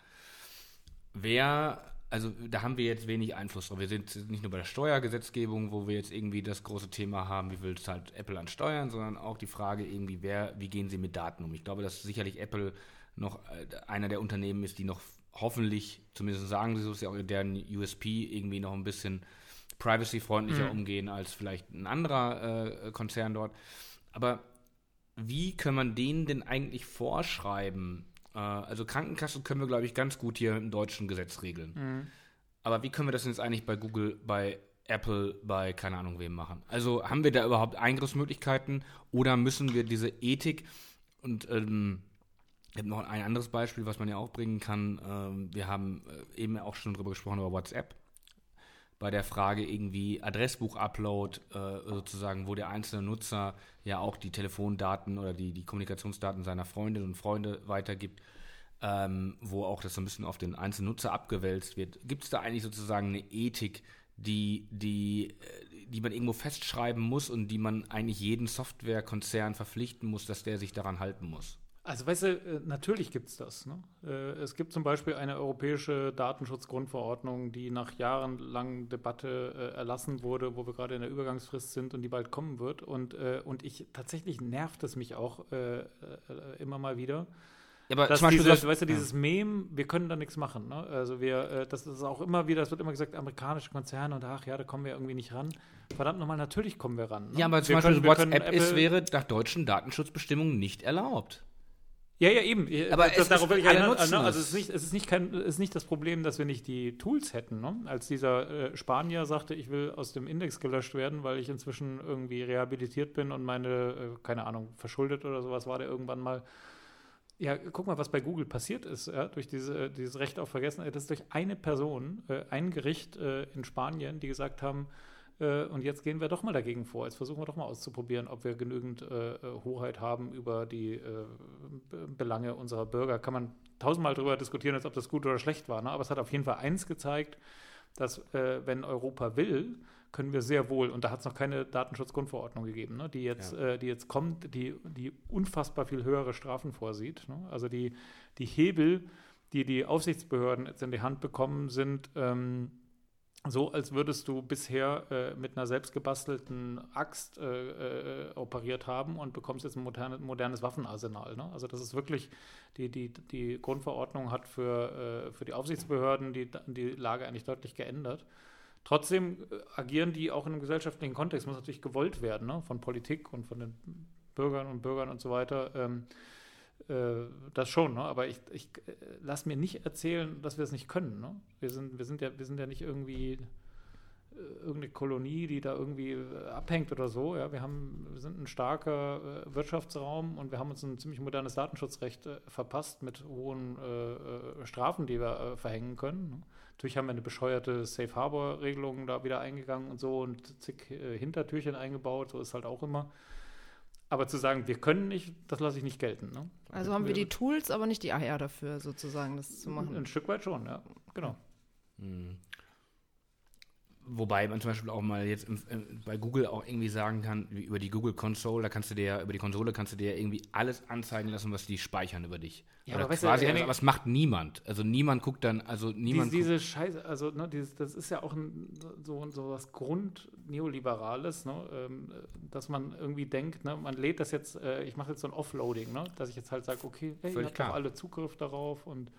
Wer also da haben wir jetzt wenig Einfluss drauf. Wir sind nicht nur bei der Steuergesetzgebung, wo wir jetzt irgendwie das große Thema haben, wie viel zahlt Apple an Steuern, sondern auch die Frage irgendwie, wer, wie gehen sie mit Daten um? Ich glaube, dass sicherlich Apple noch äh, einer der Unternehmen ist, die noch hoffentlich, zumindest sagen sie so, ist ja auch deren USP, irgendwie noch ein bisschen privacy-freundlicher mhm. umgehen als vielleicht ein anderer äh, Konzern dort. Aber wie kann man denen denn eigentlich vorschreiben, äh, also Krankenkassen können wir, glaube ich, ganz gut hier im deutschen Gesetz regeln. Mhm. Aber wie können wir das jetzt eigentlich bei Google, bei Apple, bei keine Ahnung wem machen? Also haben wir da überhaupt Eingriffsmöglichkeiten oder müssen wir diese Ethik und ähm, ich habe noch ein anderes Beispiel, was man ja auch bringen kann. Ähm, wir haben äh, eben auch schon darüber gesprochen, über WhatsApp. Bei der Frage irgendwie Adressbuch-Upload, äh, sozusagen, wo der einzelne Nutzer ja auch die Telefondaten oder die, die Kommunikationsdaten seiner Freundinnen und Freunde weitergibt, ähm, wo auch das so ein bisschen auf den einzelnen Nutzer abgewälzt wird. Gibt es da eigentlich sozusagen eine Ethik, die, die, äh, die man irgendwo festschreiben muss und die man eigentlich jeden Softwarekonzern verpflichten muss, dass der sich daran halten muss? Also weißt du, äh, natürlich gibt es das. Ne? Äh, es gibt zum Beispiel eine europäische Datenschutzgrundverordnung, die nach jahrelangen Debatte erlassen wurde, wo wir gerade in der Übergangsfrist sind und die bald kommen wird. Und, und ich tatsächlich nervt es mich auch immer mal wieder. Ja, aber dass zum Beispiel weißt du, dieses ja. Meme, wir können da nichts machen. Ne? Also wir, das ist auch immer wieder, es wird immer gesagt, amerikanische Konzerne und ach ja, da kommen wir irgendwie nicht ran. Verdammt nochmal, natürlich kommen wir ran. Ne? Ja, aber zum wir Beispiel können, WhatsApp ist, wäre nach deutschen Datenschutzbestimmungen nicht erlaubt. Ja, ja, eben. Aber das, es darauf will ich alle nutzen ne? Also es ist, nicht, es, ist nicht kein, es ist nicht das Problem, dass wir nicht die Tools hätten. Ne? Als dieser äh, Spanier sagte, ich will aus dem Index gelöscht werden, weil ich inzwischen irgendwie rehabilitiert bin und meine, äh, keine Ahnung, verschuldet oder sowas war der irgendwann mal. Ja, guck mal, was bei Google passiert ist, ja, durch diese, äh, dieses Recht auf Vergessenheit. Das ist durch eine Person, äh, ein Gericht äh, in Spanien, die gesagt haben, äh, und jetzt gehen wir doch mal dagegen vor. Jetzt versuchen wir doch mal auszuprobieren, ob wir genügend äh, Hoheit haben über die äh, Belange unserer Bürger. Kann man tausendmal darüber diskutieren, als ob das gut oder schlecht war. Ne? Aber es hat auf jeden Fall eins gezeigt, dass äh, wenn Europa will, können wir sehr wohl, und da hat es noch keine Datenschutzgrundverordnung gegeben, ne, die, jetzt, ja. äh, die jetzt kommt, die, die unfassbar viel höhere Strafen vorsieht. Ne? Also die, die Hebel, die die Aufsichtsbehörden jetzt in die Hand bekommen, sind ähm, so, als würdest du bisher äh, mit einer selbstgebastelten Axt äh, äh, operiert haben und bekommst jetzt ein moderne, modernes Waffenarsenal. Ne? Also das ist wirklich, die, die, die Grundverordnung hat für, äh, für die Aufsichtsbehörden die, die Lage eigentlich deutlich geändert. Trotzdem äh, agieren die auch in einem gesellschaftlichen Kontext, muss natürlich gewollt werden ne? von Politik und von den Bürgern und Bürgern und so weiter. Ähm, äh, das schon, ne? aber ich, ich äh, lass mir nicht erzählen, dass wir es nicht können. Ne? Wir, sind, wir, sind ja, wir sind ja nicht irgendwie irgendeine Kolonie, die da irgendwie äh, abhängt oder so. Ja, wir haben, wir sind ein starker äh, Wirtschaftsraum und wir haben uns ein ziemlich modernes Datenschutzrecht äh, verpasst mit hohen äh, äh Strafen, die wir äh, verhängen können. Ne? Natürlich haben wir eine bescheuerte Safe Harbor Regelung da wieder eingegangen und so und zig Hintertürchen eingebaut. So ist halt auch immer. Aber zu sagen, wir können nicht, das lasse ich nicht gelten. Ne? Also haben wir die Tools, aber nicht die AR dafür, sozusagen, das zu machen. Ein Stück weit schon, ja, genau. Mhm. Wobei man zum Beispiel auch mal jetzt im, im, bei Google auch irgendwie sagen kann, über die Google Console, da kannst du dir, über die Konsole kannst du dir irgendwie alles anzeigen lassen, was die speichern über dich. Ja, Oder aber quasi, du, also, was macht niemand. Also niemand guckt dann, also niemand. Diese, diese Scheiße, also ne, dieses, das ist ja auch ein, so, so was Grund-Neoliberales, ne, ähm, dass man irgendwie denkt, ne, man lädt das jetzt, äh, ich mache jetzt so ein Offloading, ne, dass ich jetzt halt sage, okay, hey, habt doch alle Zugriff darauf und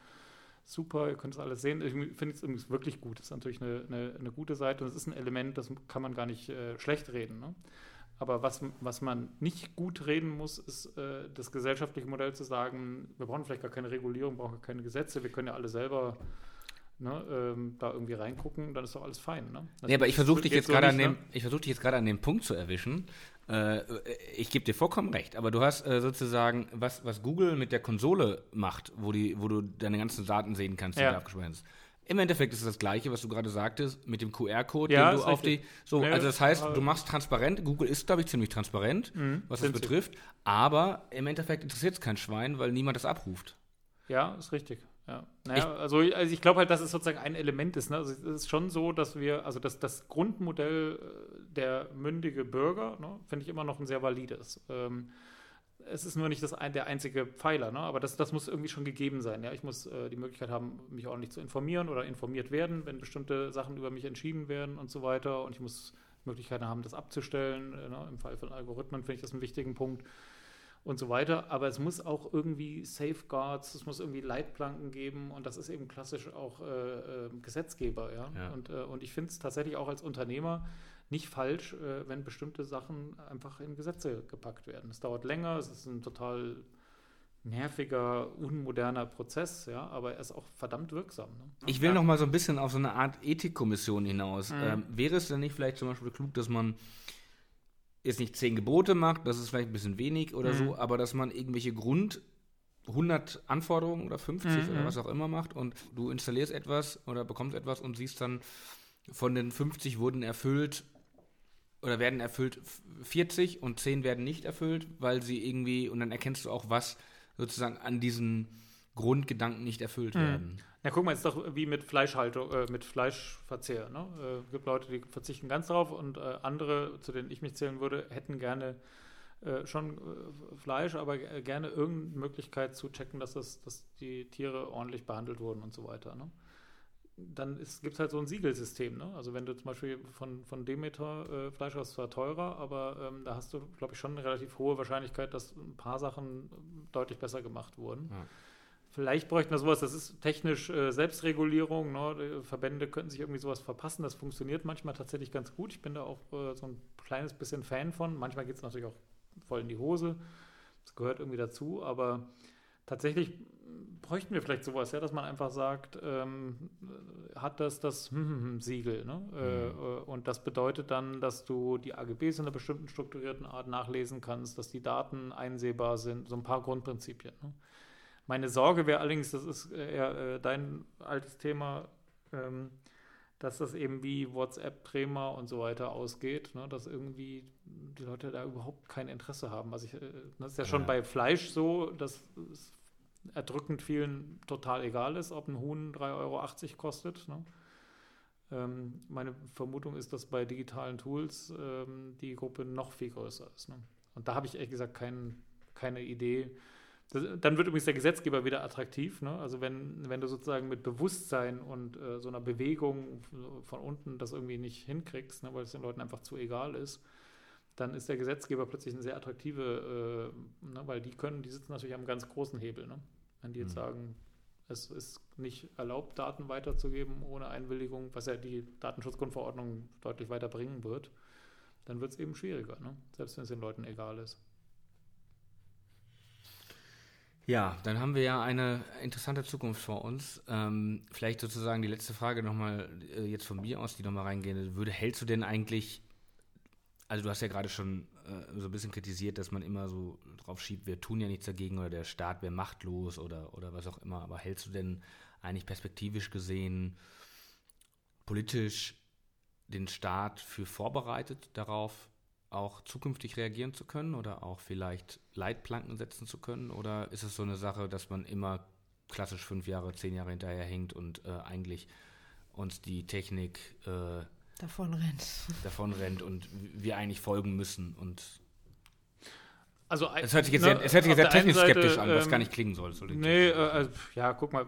super, ihr könnt es alles sehen. Ich finde es übrigens wirklich gut. Das ist natürlich eine, eine, eine, gute Seite und es ist ein Element, das kann man gar nicht äh, schlecht reden. Ne? Aber was, was man nicht gut reden muss, ist äh, das gesellschaftliche Modell zu sagen, wir brauchen vielleicht gar keine Regulierung, brauchen gar keine Gesetze, wir können ja alle selber ne, ähm, da irgendwie reingucken, dann ist doch alles fein. Ne? Nee, aber ich versuche dich, jetzt so dem, ne? ich versuch dich jetzt gerade an dem Punkt zu erwischen, äh, ich gebe dir vollkommen recht, aber du hast äh, sozusagen, was, was Google mit der Konsole macht, wo, die, wo du deine ganzen Daten sehen kannst, die ja. du abgespeichert hast. Im Endeffekt ist es das Gleiche, was du gerade sagtest, mit dem QR-Code, ja, den du auf die. So, ja, also das heißt, du machst transparent. Google ist, glaube ich, ziemlich transparent, mhm, was das betrifft. Aber im Endeffekt interessiert es kein Schwein, weil niemand das abruft. Ja, ist richtig. Ja. Naja, also, also ich glaube halt, dass es sozusagen ein Element ist. Ne? Also es ist schon so, dass wir, also das, das Grundmodell äh, der mündige Bürger, ne, finde ich immer noch ein sehr valides. Ähm, es ist nur nicht das ein, der einzige Pfeiler, ne? aber das, das muss irgendwie schon gegeben sein. Ja? Ich muss äh, die Möglichkeit haben, mich ordentlich zu informieren oder informiert werden, wenn bestimmte Sachen über mich entschieden werden und so weiter. Und ich muss Möglichkeiten haben, das abzustellen. Äh, ne? Im Fall von Algorithmen finde ich das einen wichtigen Punkt und so weiter. Aber es muss auch irgendwie Safeguards, es muss irgendwie Leitplanken geben und das ist eben klassisch auch äh, äh, Gesetzgeber. Ja? ja. Und, äh, und ich finde es tatsächlich auch als Unternehmer nicht falsch, äh, wenn bestimmte Sachen einfach in Gesetze gepackt werden. Es dauert länger, es ist ein total nerviger, unmoderner Prozess, ja, aber er ist auch verdammt wirksam. Ne? Ich will ja. noch mal so ein bisschen auf so eine Art Ethikkommission hinaus. Mhm. Ähm, wäre es denn nicht vielleicht zum Beispiel klug, dass man jetzt nicht zehn Gebote macht, das ist vielleicht ein bisschen wenig oder mhm. so, aber dass man irgendwelche Grund 100 Anforderungen oder 50 mhm. oder was auch immer macht und du installierst etwas oder bekommst etwas und siehst dann, von den 50 wurden erfüllt oder werden erfüllt 40 und 10 werden nicht erfüllt, weil sie irgendwie, und dann erkennst du auch, was sozusagen an diesen Grundgedanken nicht erfüllt mhm. werden. Na, guck mal, ist doch wie mit Fleischhaltung, äh, mit Fleischverzehr. Ne? Äh, gibt Leute, die verzichten ganz drauf und äh, andere, zu denen ich mich zählen würde, hätten gerne äh, schon äh, Fleisch, aber gerne irgendeine Möglichkeit zu checken, dass, das, dass die Tiere ordentlich behandelt wurden und so weiter. Ne? Dann gibt es halt so ein Siegelsystem. Ne? Also wenn du zum Beispiel von, von Demeter äh, Fleisch hast, zwar teurer, aber ähm, da hast du, glaube ich, schon eine relativ hohe Wahrscheinlichkeit, dass ein paar Sachen deutlich besser gemacht wurden. Ja. Vielleicht bräuchten wir sowas, das ist technisch äh, Selbstregulierung. Ne? Verbände könnten sich irgendwie sowas verpassen. Das funktioniert manchmal tatsächlich ganz gut. Ich bin da auch äh, so ein kleines bisschen Fan von. Manchmal geht es natürlich auch voll in die Hose. Das gehört irgendwie dazu. Aber tatsächlich bräuchten wir vielleicht sowas, ja, dass man einfach sagt, ähm, hat das das Siegel. Ne? Äh, mhm. Äh, und das bedeutet dann, dass du die AGBs in einer bestimmten strukturierten Art nachlesen kannst, dass die Daten einsehbar sind. So ein paar Grundprinzipien. Ne? Meine Sorge wäre allerdings, das ist eher äh, dein altes Thema, ähm, dass das eben wie WhatsApp, Trema und so weiter ausgeht, ne? dass irgendwie die Leute da überhaupt kein Interesse haben. Also ich, äh, das ist ja schon ja. bei Fleisch so, dass es erdrückend vielen total egal ist, ob ein Huhn 3,80 Euro kostet. Ne? Ähm, meine Vermutung ist, dass bei digitalen Tools ähm, die Gruppe noch viel größer ist. Ne? Und da habe ich ehrlich gesagt kein, keine Idee, das, dann wird übrigens der Gesetzgeber wieder attraktiv. Ne? Also wenn, wenn du sozusagen mit Bewusstsein und äh, so einer Bewegung von unten das irgendwie nicht hinkriegst, ne, weil es den Leuten einfach zu egal ist, dann ist der Gesetzgeber plötzlich eine sehr attraktive, äh, ne, weil die können, die sitzen natürlich am ganz großen Hebel. Ne? Wenn die jetzt mhm. sagen, es ist nicht erlaubt, Daten weiterzugeben ohne Einwilligung, was ja die Datenschutzgrundverordnung deutlich weiter bringen wird, dann wird es eben schwieriger, ne? selbst wenn es den Leuten egal ist. Ja, dann haben wir ja eine interessante Zukunft vor uns. Ähm, vielleicht sozusagen die letzte Frage nochmal äh, jetzt von mir aus, die nochmal reingehen würde. Hältst du denn eigentlich, also du hast ja gerade schon äh, so ein bisschen kritisiert, dass man immer so drauf schiebt, wir tun ja nichts dagegen oder der Staat wäre machtlos oder, oder was auch immer. Aber hältst du denn eigentlich perspektivisch gesehen politisch den Staat für vorbereitet darauf, auch zukünftig reagieren zu können oder auch vielleicht Leitplanken setzen zu können? Oder ist es so eine Sache, dass man immer klassisch fünf Jahre, zehn Jahre hinterher hängt und äh, eigentlich uns die Technik äh, davon rennt. davon rennt und wir eigentlich folgen müssen und also, es hört sich jetzt, ne, sehr, es hört sich jetzt sehr technisch Seite, skeptisch an, was ähm, gar nicht klingen soll. Nee, äh, also, ja, guck mal,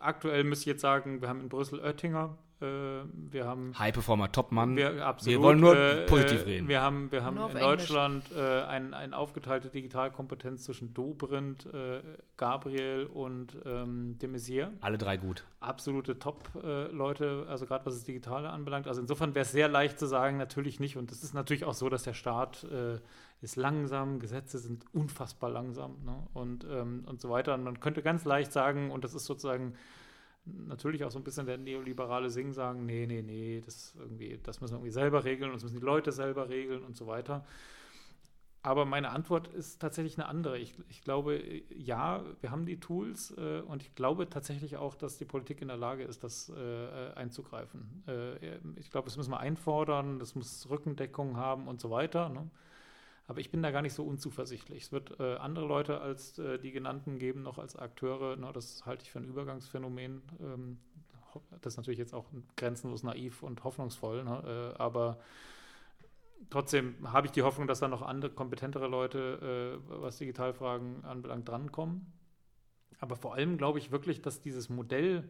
aktuell müsste ich jetzt sagen, wir haben in Brüssel Oettinger, äh, wir haben High Performer, Top-Mann. Wir, wir, wollen nur äh, positiv äh, reden. Wir haben, wir haben in Deutschland äh, eine ein aufgeteilte Digitalkompetenz zwischen Dobrindt, äh, Gabriel und ähm, de Maizière. Alle drei gut. Absolute Top-Leute, also gerade was das Digitale anbelangt. Also insofern wäre es sehr leicht zu sagen, natürlich nicht. Und es ist natürlich auch so, dass der Staat ist langsam, Gesetze sind unfassbar langsam ne? und, ähm, und so weiter. Und man könnte ganz leicht sagen, und das ist sozusagen natürlich auch so ein bisschen der neoliberale Sing sagen, nee, nee, nee, das irgendwie, das müssen wir irgendwie selber regeln das müssen die Leute selber regeln und so weiter. Aber meine Antwort ist tatsächlich eine andere. Ich, ich glaube, ja, wir haben die Tools äh, und ich glaube tatsächlich auch, dass die Politik in der Lage ist, das äh, einzugreifen. Äh, ich glaube, das müssen wir einfordern, das muss Rückendeckung haben und so weiter. Ne? Aber ich bin da gar nicht so unzuversichtlich. Es wird äh, andere Leute als äh, die genannten geben, noch als Akteure. Ne, das halte ich für ein Übergangsphänomen. Ähm, das ist natürlich jetzt auch grenzenlos naiv und hoffnungsvoll. Ne? Äh, aber trotzdem habe ich die Hoffnung, dass da noch andere, kompetentere Leute, äh, was Digitalfragen anbelangt, drankommen. Aber vor allem glaube ich wirklich, dass dieses Modell,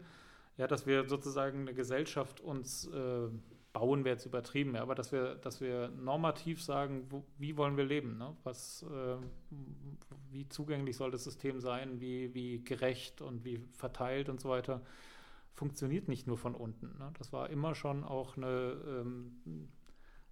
ja, dass wir sozusagen eine Gesellschaft uns äh, bauen wäre jetzt übertrieben, ja, aber dass wir, dass wir normativ sagen, wo, wie wollen wir leben, ne? Was, äh, wie zugänglich soll das System sein, wie, wie gerecht und wie verteilt und so weiter, funktioniert nicht nur von unten. Ne? Das war immer schon auch eine, ähm,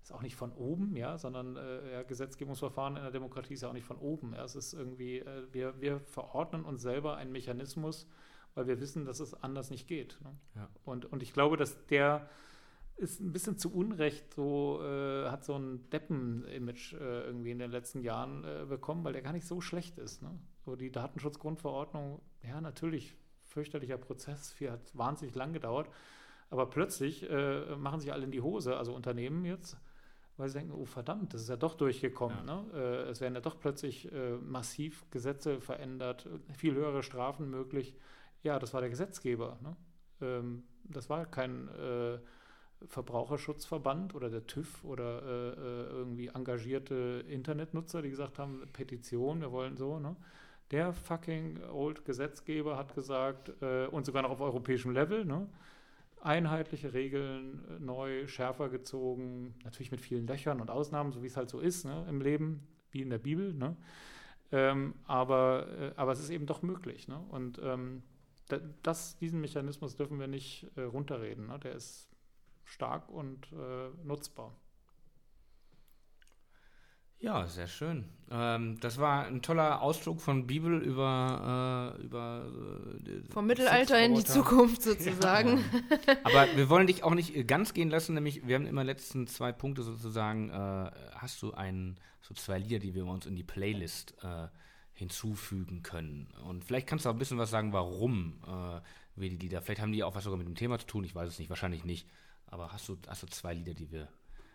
ist auch nicht von oben, ja, sondern äh, ja, Gesetzgebungsverfahren in der Demokratie ist ja auch nicht von oben. Ja. Es ist irgendwie, äh, wir, wir verordnen uns selber einen Mechanismus, weil wir wissen, dass es anders nicht geht. Ne? Ja. Und, und ich glaube, dass der ist ein bisschen zu Unrecht so, äh, hat so ein Deppen-Image äh, irgendwie in den letzten Jahren äh, bekommen, weil der gar nicht so schlecht ist. Ne? So die Datenschutzgrundverordnung, ja, natürlich, fürchterlicher Prozess, viel hat wahnsinnig lang gedauert, aber plötzlich äh, machen sich alle in die Hose, also Unternehmen jetzt, weil sie denken, oh verdammt, das ist ja doch durchgekommen. Ja. Ne? Äh, es werden ja doch plötzlich äh, massiv Gesetze verändert, viel höhere Strafen möglich. Ja, das war der Gesetzgeber. Ne? Ähm, das war kein Verbraucherschutzverband oder der TÜV oder äh, äh, irgendwie engagierte Internetnutzer, die gesagt haben, Petition, wir wollen so, ne? Der fucking old Gesetzgeber hat gesagt, äh, und sogar noch auf europäischem Level, ne? einheitliche Regeln, äh, neu, schärfer gezogen, natürlich mit vielen Löchern und Ausnahmen, so wie es halt so ist ne? im Leben, wie in der Bibel. Ne? Ähm, aber, äh, aber es ist eben doch möglich. Ne? Und ähm, das, diesen Mechanismus dürfen wir nicht äh, runterreden. Ne? Der ist stark und äh, nutzbar. Ja, sehr schön. Ähm, das war ein toller Ausflug von Bibel über, äh, über äh, vom Mittelalter in die Zukunft sozusagen. Ja. Aber wir wollen dich auch nicht ganz gehen lassen, nämlich wir haben immer letzten zwei Punkte sozusagen. Äh, hast du ein, so zwei Lieder, die wir uns in die Playlist äh, hinzufügen können? Und vielleicht kannst du auch ein bisschen was sagen, warum äh, wir die Lieder. Vielleicht haben die auch was sogar mit dem Thema zu tun. Ich weiß es nicht, wahrscheinlich nicht. Aber hast du, hast du zwei Lieder, die wir.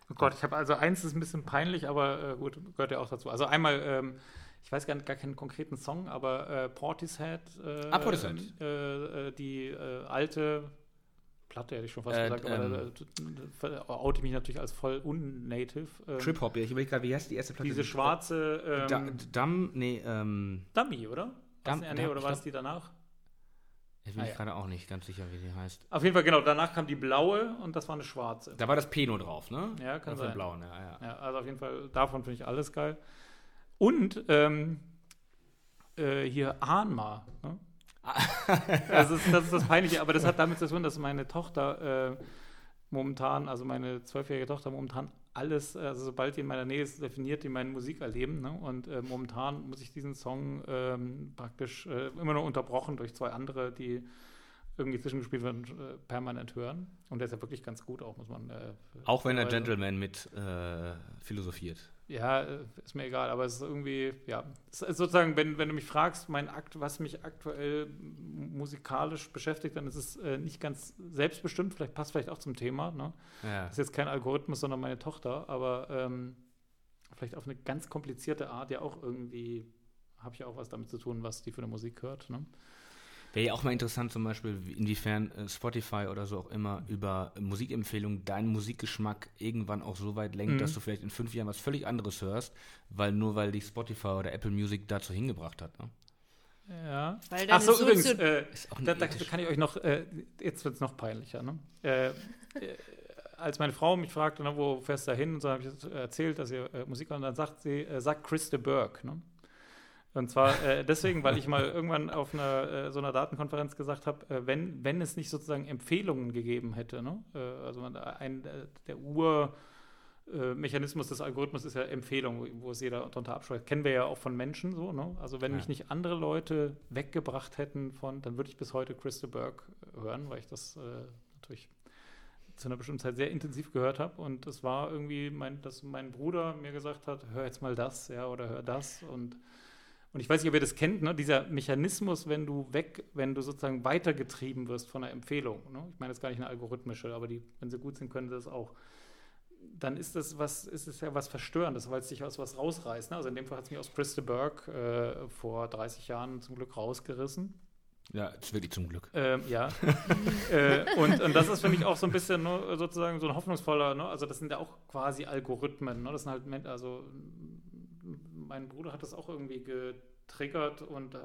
Oh Gott, ich habe also eins ist ein bisschen peinlich, aber äh, gut, gehört ja auch dazu. Also einmal, ähm, ich weiß gar, gar keinen konkreten Song, aber äh, Portishead. Äh, ah, Portishead. Äh, äh, die äh, alte Platte, hätte ich schon fast gesagt, aber ähm, oute mich natürlich als voll unnative. Ähm, Trip Hop, ja, ich überlege gerade, wie heißt die erste Platte? Diese schwarze. Ähm, Dum, nee, ähm. Dummy, oder? Dum, nee, oder war es die danach? Jetzt bin ah, ich ja. gerade auch nicht ganz sicher, wie die heißt. Auf jeden Fall, genau. Danach kam die blaue und das war eine schwarze. Da war das Peno drauf, ne? Ja, kann sein. Blauen, ja, ja. ja, also auf jeden Fall, davon finde ich alles geil. Und ähm, äh, hier Ahnma. Ne? das, ist, das ist das Peinliche, aber das hat damit zu tun, dass meine Tochter äh, momentan, also meine zwölfjährige Tochter momentan alles, also sobald die in meiner Nähe ist, definiert die mein Musikerleben. Ne? Und äh, momentan muss ich diesen Song ähm, praktisch äh, immer nur unterbrochen durch zwei andere, die irgendwie zwischengespielt werden, äh, permanent hören. Und der ist ja wirklich ganz gut auch, muss man. Äh, auch wenn er Gentleman mit äh, philosophiert. Ja, äh, ist mir egal, aber es ist irgendwie, ja, ist sozusagen, wenn, wenn du mich fragst, mein Akt, was mich aktuell musikalisch beschäftigt, dann ist es äh, nicht ganz selbstbestimmt, vielleicht passt vielleicht auch zum Thema. Ne? Ja. Das ist jetzt kein Algorithmus, sondern meine Tochter, aber ähm, vielleicht auf eine ganz komplizierte Art ja auch irgendwie, habe ich auch was damit zu tun, was die für eine Musik hört. Ne? Wäre ja auch mal interessant, zum Beispiel, inwiefern äh, Spotify oder so auch immer über Musikempfehlungen deinen Musikgeschmack irgendwann auch so weit lenkt, mhm. dass du vielleicht in fünf Jahren was völlig anderes hörst, weil nur weil dich Spotify oder Apple Music dazu hingebracht hat. Ne? Ja. Ach so, übrigens, äh, da, da, kann ich euch noch, äh, jetzt wird es noch peinlicher. Ne? Äh, äh, als meine Frau mich fragte, ne, wo fährst du da hin, und so habe ich erzählt, dass ihr Musik hört, und dann sagt sie, sagt Chris de Burgh. Ne? Und zwar äh, deswegen, weil ich mal irgendwann auf einer, äh, so einer Datenkonferenz gesagt habe, äh, wenn, wenn es nicht sozusagen Empfehlungen gegeben hätte, ne? Äh, also ein, äh, der Urmechanismus des Algorithmus ist ja Empfehlung, wo es jeder darunter abschreibt. Kennen wir ja auch von Menschen so. Ne? Also wenn ja. mich nicht andere Leute weggebracht hätten von, dann würde ich bis heute Chris de Burgh hören, weil ich das äh, natürlich zu einer bestimmten Zeit sehr intensiv gehört habe. Und es war irgendwie, mein, dass mein Bruder mir gesagt hat, hör jetzt mal das, ja, oder hör das. Und und ich weiß nicht, ob ihr das kennt, ne? dieser Mechanismus, wenn du weg, wenn du sozusagen weitergetrieben wirst von einer Empfehlung. Ne? Ich meine, das ist gar nicht eine algorithmische, aber die, wenn sie gut sind, können sie das auch. Dann ist das was, ist es ja was Verstörendes, weil es dich aus was rausreißt. Ne? Also in dem Fall hat es mich aus Christeberg äh, vor 30 Jahren zum Glück rausgerissen. Ja, wirklich zum Glück. Ähm, ja. äh, und, und das ist für mich auch so ein bisschen nur sozusagen so ein hoffnungsvoller, ne? also das sind ja auch quasi Algorithmen. Ne? Das sind halt, also mein Bruder hat das auch irgendwie getriggert und äh,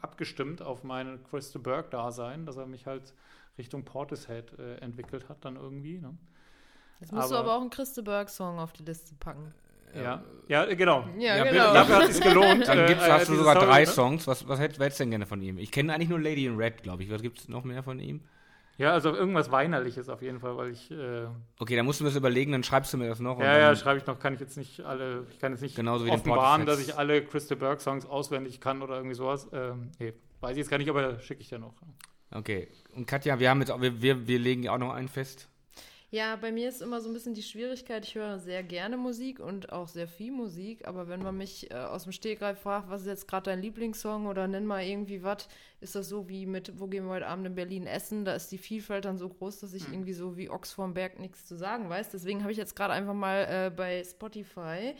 abgestimmt auf mein Chris de Burgh-Dasein, dass er mich halt Richtung Portishead äh, entwickelt hat, dann irgendwie. Ne? Jetzt musst aber, du aber auch einen Chris de Burgh-Song auf die Liste packen. Ja, ja, genau. Ja, ja genau. Dafür hat es sich gelohnt. Dann gibt's, äh, hast du sogar Song, drei ne? Songs. Was, was hättest du denn gerne von ihm? Ich kenne eigentlich nur Lady in Red, glaube ich. Was gibt es noch mehr von ihm? Ja, also irgendwas Weinerliches auf jeden Fall, weil ich. Äh okay, da musst du mir das überlegen, dann schreibst du mir das noch. Ja, ja, schreibe ich noch. Kann ich jetzt nicht alle. Ich kann jetzt nicht genauso wie offenbaren, dass ich alle Crystal Burke Songs auswendig kann oder irgendwie sowas. Ähm, nee, weiß ich jetzt gar nicht, aber schicke ich dir noch. Okay. Und Katja, wir haben jetzt auch, wir, wir, wir legen ja auch noch einen fest. Ja, bei mir ist immer so ein bisschen die Schwierigkeit, ich höre sehr gerne Musik und auch sehr viel Musik, aber wenn man mich äh, aus dem Stegreif fragt, was ist jetzt gerade dein Lieblingssong oder nenn mal irgendwie was, ist das so wie mit, wo gehen wir heute Abend in Berlin essen, da ist die Vielfalt dann so groß, dass ich mhm. irgendwie so wie Ochs vorm Berg nichts zu sagen weiß. Deswegen habe ich jetzt gerade einfach mal äh, bei Spotify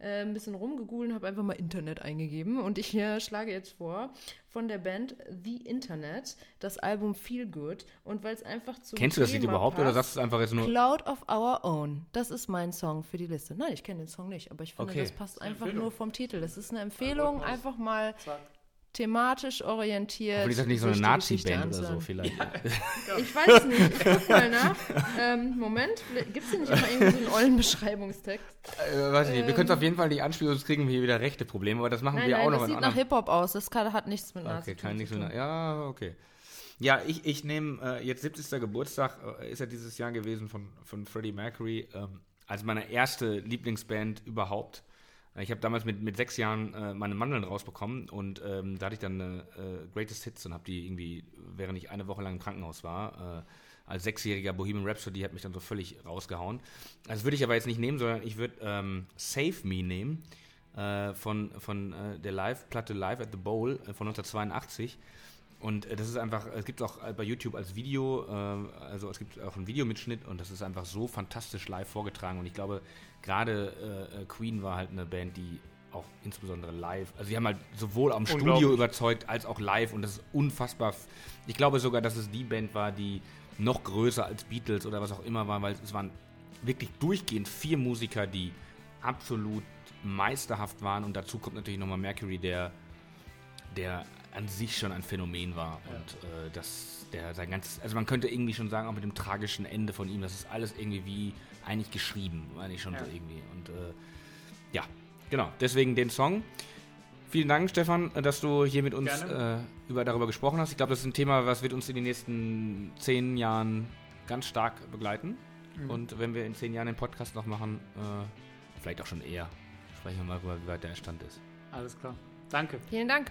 äh, ein bisschen rumgegoogelt, habe einfach mal Internet eingegeben und ich äh, schlage jetzt vor von der Band The Internet das Album Feel Good und weil es einfach zu Kennst du das Lied überhaupt passt, oder sagst du es einfach jetzt nur Cloud of Our Own. Das ist mein Song für die Liste. Nein, ich kenne den Song nicht, aber ich finde, okay. das passt einfach nur vom Titel. Das ist eine Empfehlung, einfach mal Zack thematisch orientiert. Aber ist das nicht so eine Nazi-Band oder so vielleicht? Ja. ich weiß nicht. Ich guck mal nach. Ähm, Moment, gibt es hier nicht immer irgendwie so einen ollen Beschreibungstext? Äh, weiß ich nicht. Wir können es ähm, auf jeden Fall nicht anspielen, sonst kriegen wir hier wieder rechte Probleme, aber das machen nein, wir nein, auch noch. Das sieht nach Hip-Hop aus. Das kann, hat nichts mit Nazi okay, kann nichts mit Ja, okay. Ja, ich, ich nehme äh, jetzt 70. Geburtstag, äh, ist ja dieses Jahr gewesen von, von Freddie Mercury, ähm, als meine erste Lieblingsband überhaupt. Ich habe damals mit, mit sechs Jahren äh, meine Mandeln rausbekommen und ähm, da hatte ich dann eine äh, Greatest Hits und habe die irgendwie, während ich eine Woche lang im Krankenhaus war, äh, als sechsjähriger Bohemian Rhapsody hat mich dann so völlig rausgehauen. Das würde ich aber jetzt nicht nehmen, sondern ich würde ähm, Save Me nehmen äh, von, von äh, der Live-Platte Live at the Bowl äh, von 1982. Und das ist einfach, es gibt auch bei YouTube als Video, also es gibt auch einen Videomitschnitt und das ist einfach so fantastisch live vorgetragen. Und ich glaube, gerade äh, äh, Queen war halt eine Band, die auch insbesondere live, also die haben halt sowohl am Studio überzeugt als auch live und das ist unfassbar. Ich glaube sogar, dass es die Band war, die noch größer als Beatles oder was auch immer war, weil es waren wirklich durchgehend vier Musiker, die absolut meisterhaft waren und dazu kommt natürlich nochmal Mercury, der, der an sich schon ein Phänomen war ja. und äh, das, der sein ganzes, also man könnte irgendwie schon sagen, auch mit dem tragischen Ende von ihm, das ist alles irgendwie wie eigentlich geschrieben, meine ich schon ja. so irgendwie. Und äh, ja, genau, deswegen den Song. Vielen Dank, Stefan, dass du hier mit uns äh, über, darüber gesprochen hast. Ich glaube, das ist ein Thema, was wird uns in den nächsten zehn Jahren ganz stark begleiten. Mhm. Und wenn wir in zehn Jahren den Podcast noch machen, äh, vielleicht auch schon eher, sprechen wir mal darüber, wie weit der Stand ist. Alles klar. Danke. Vielen Dank.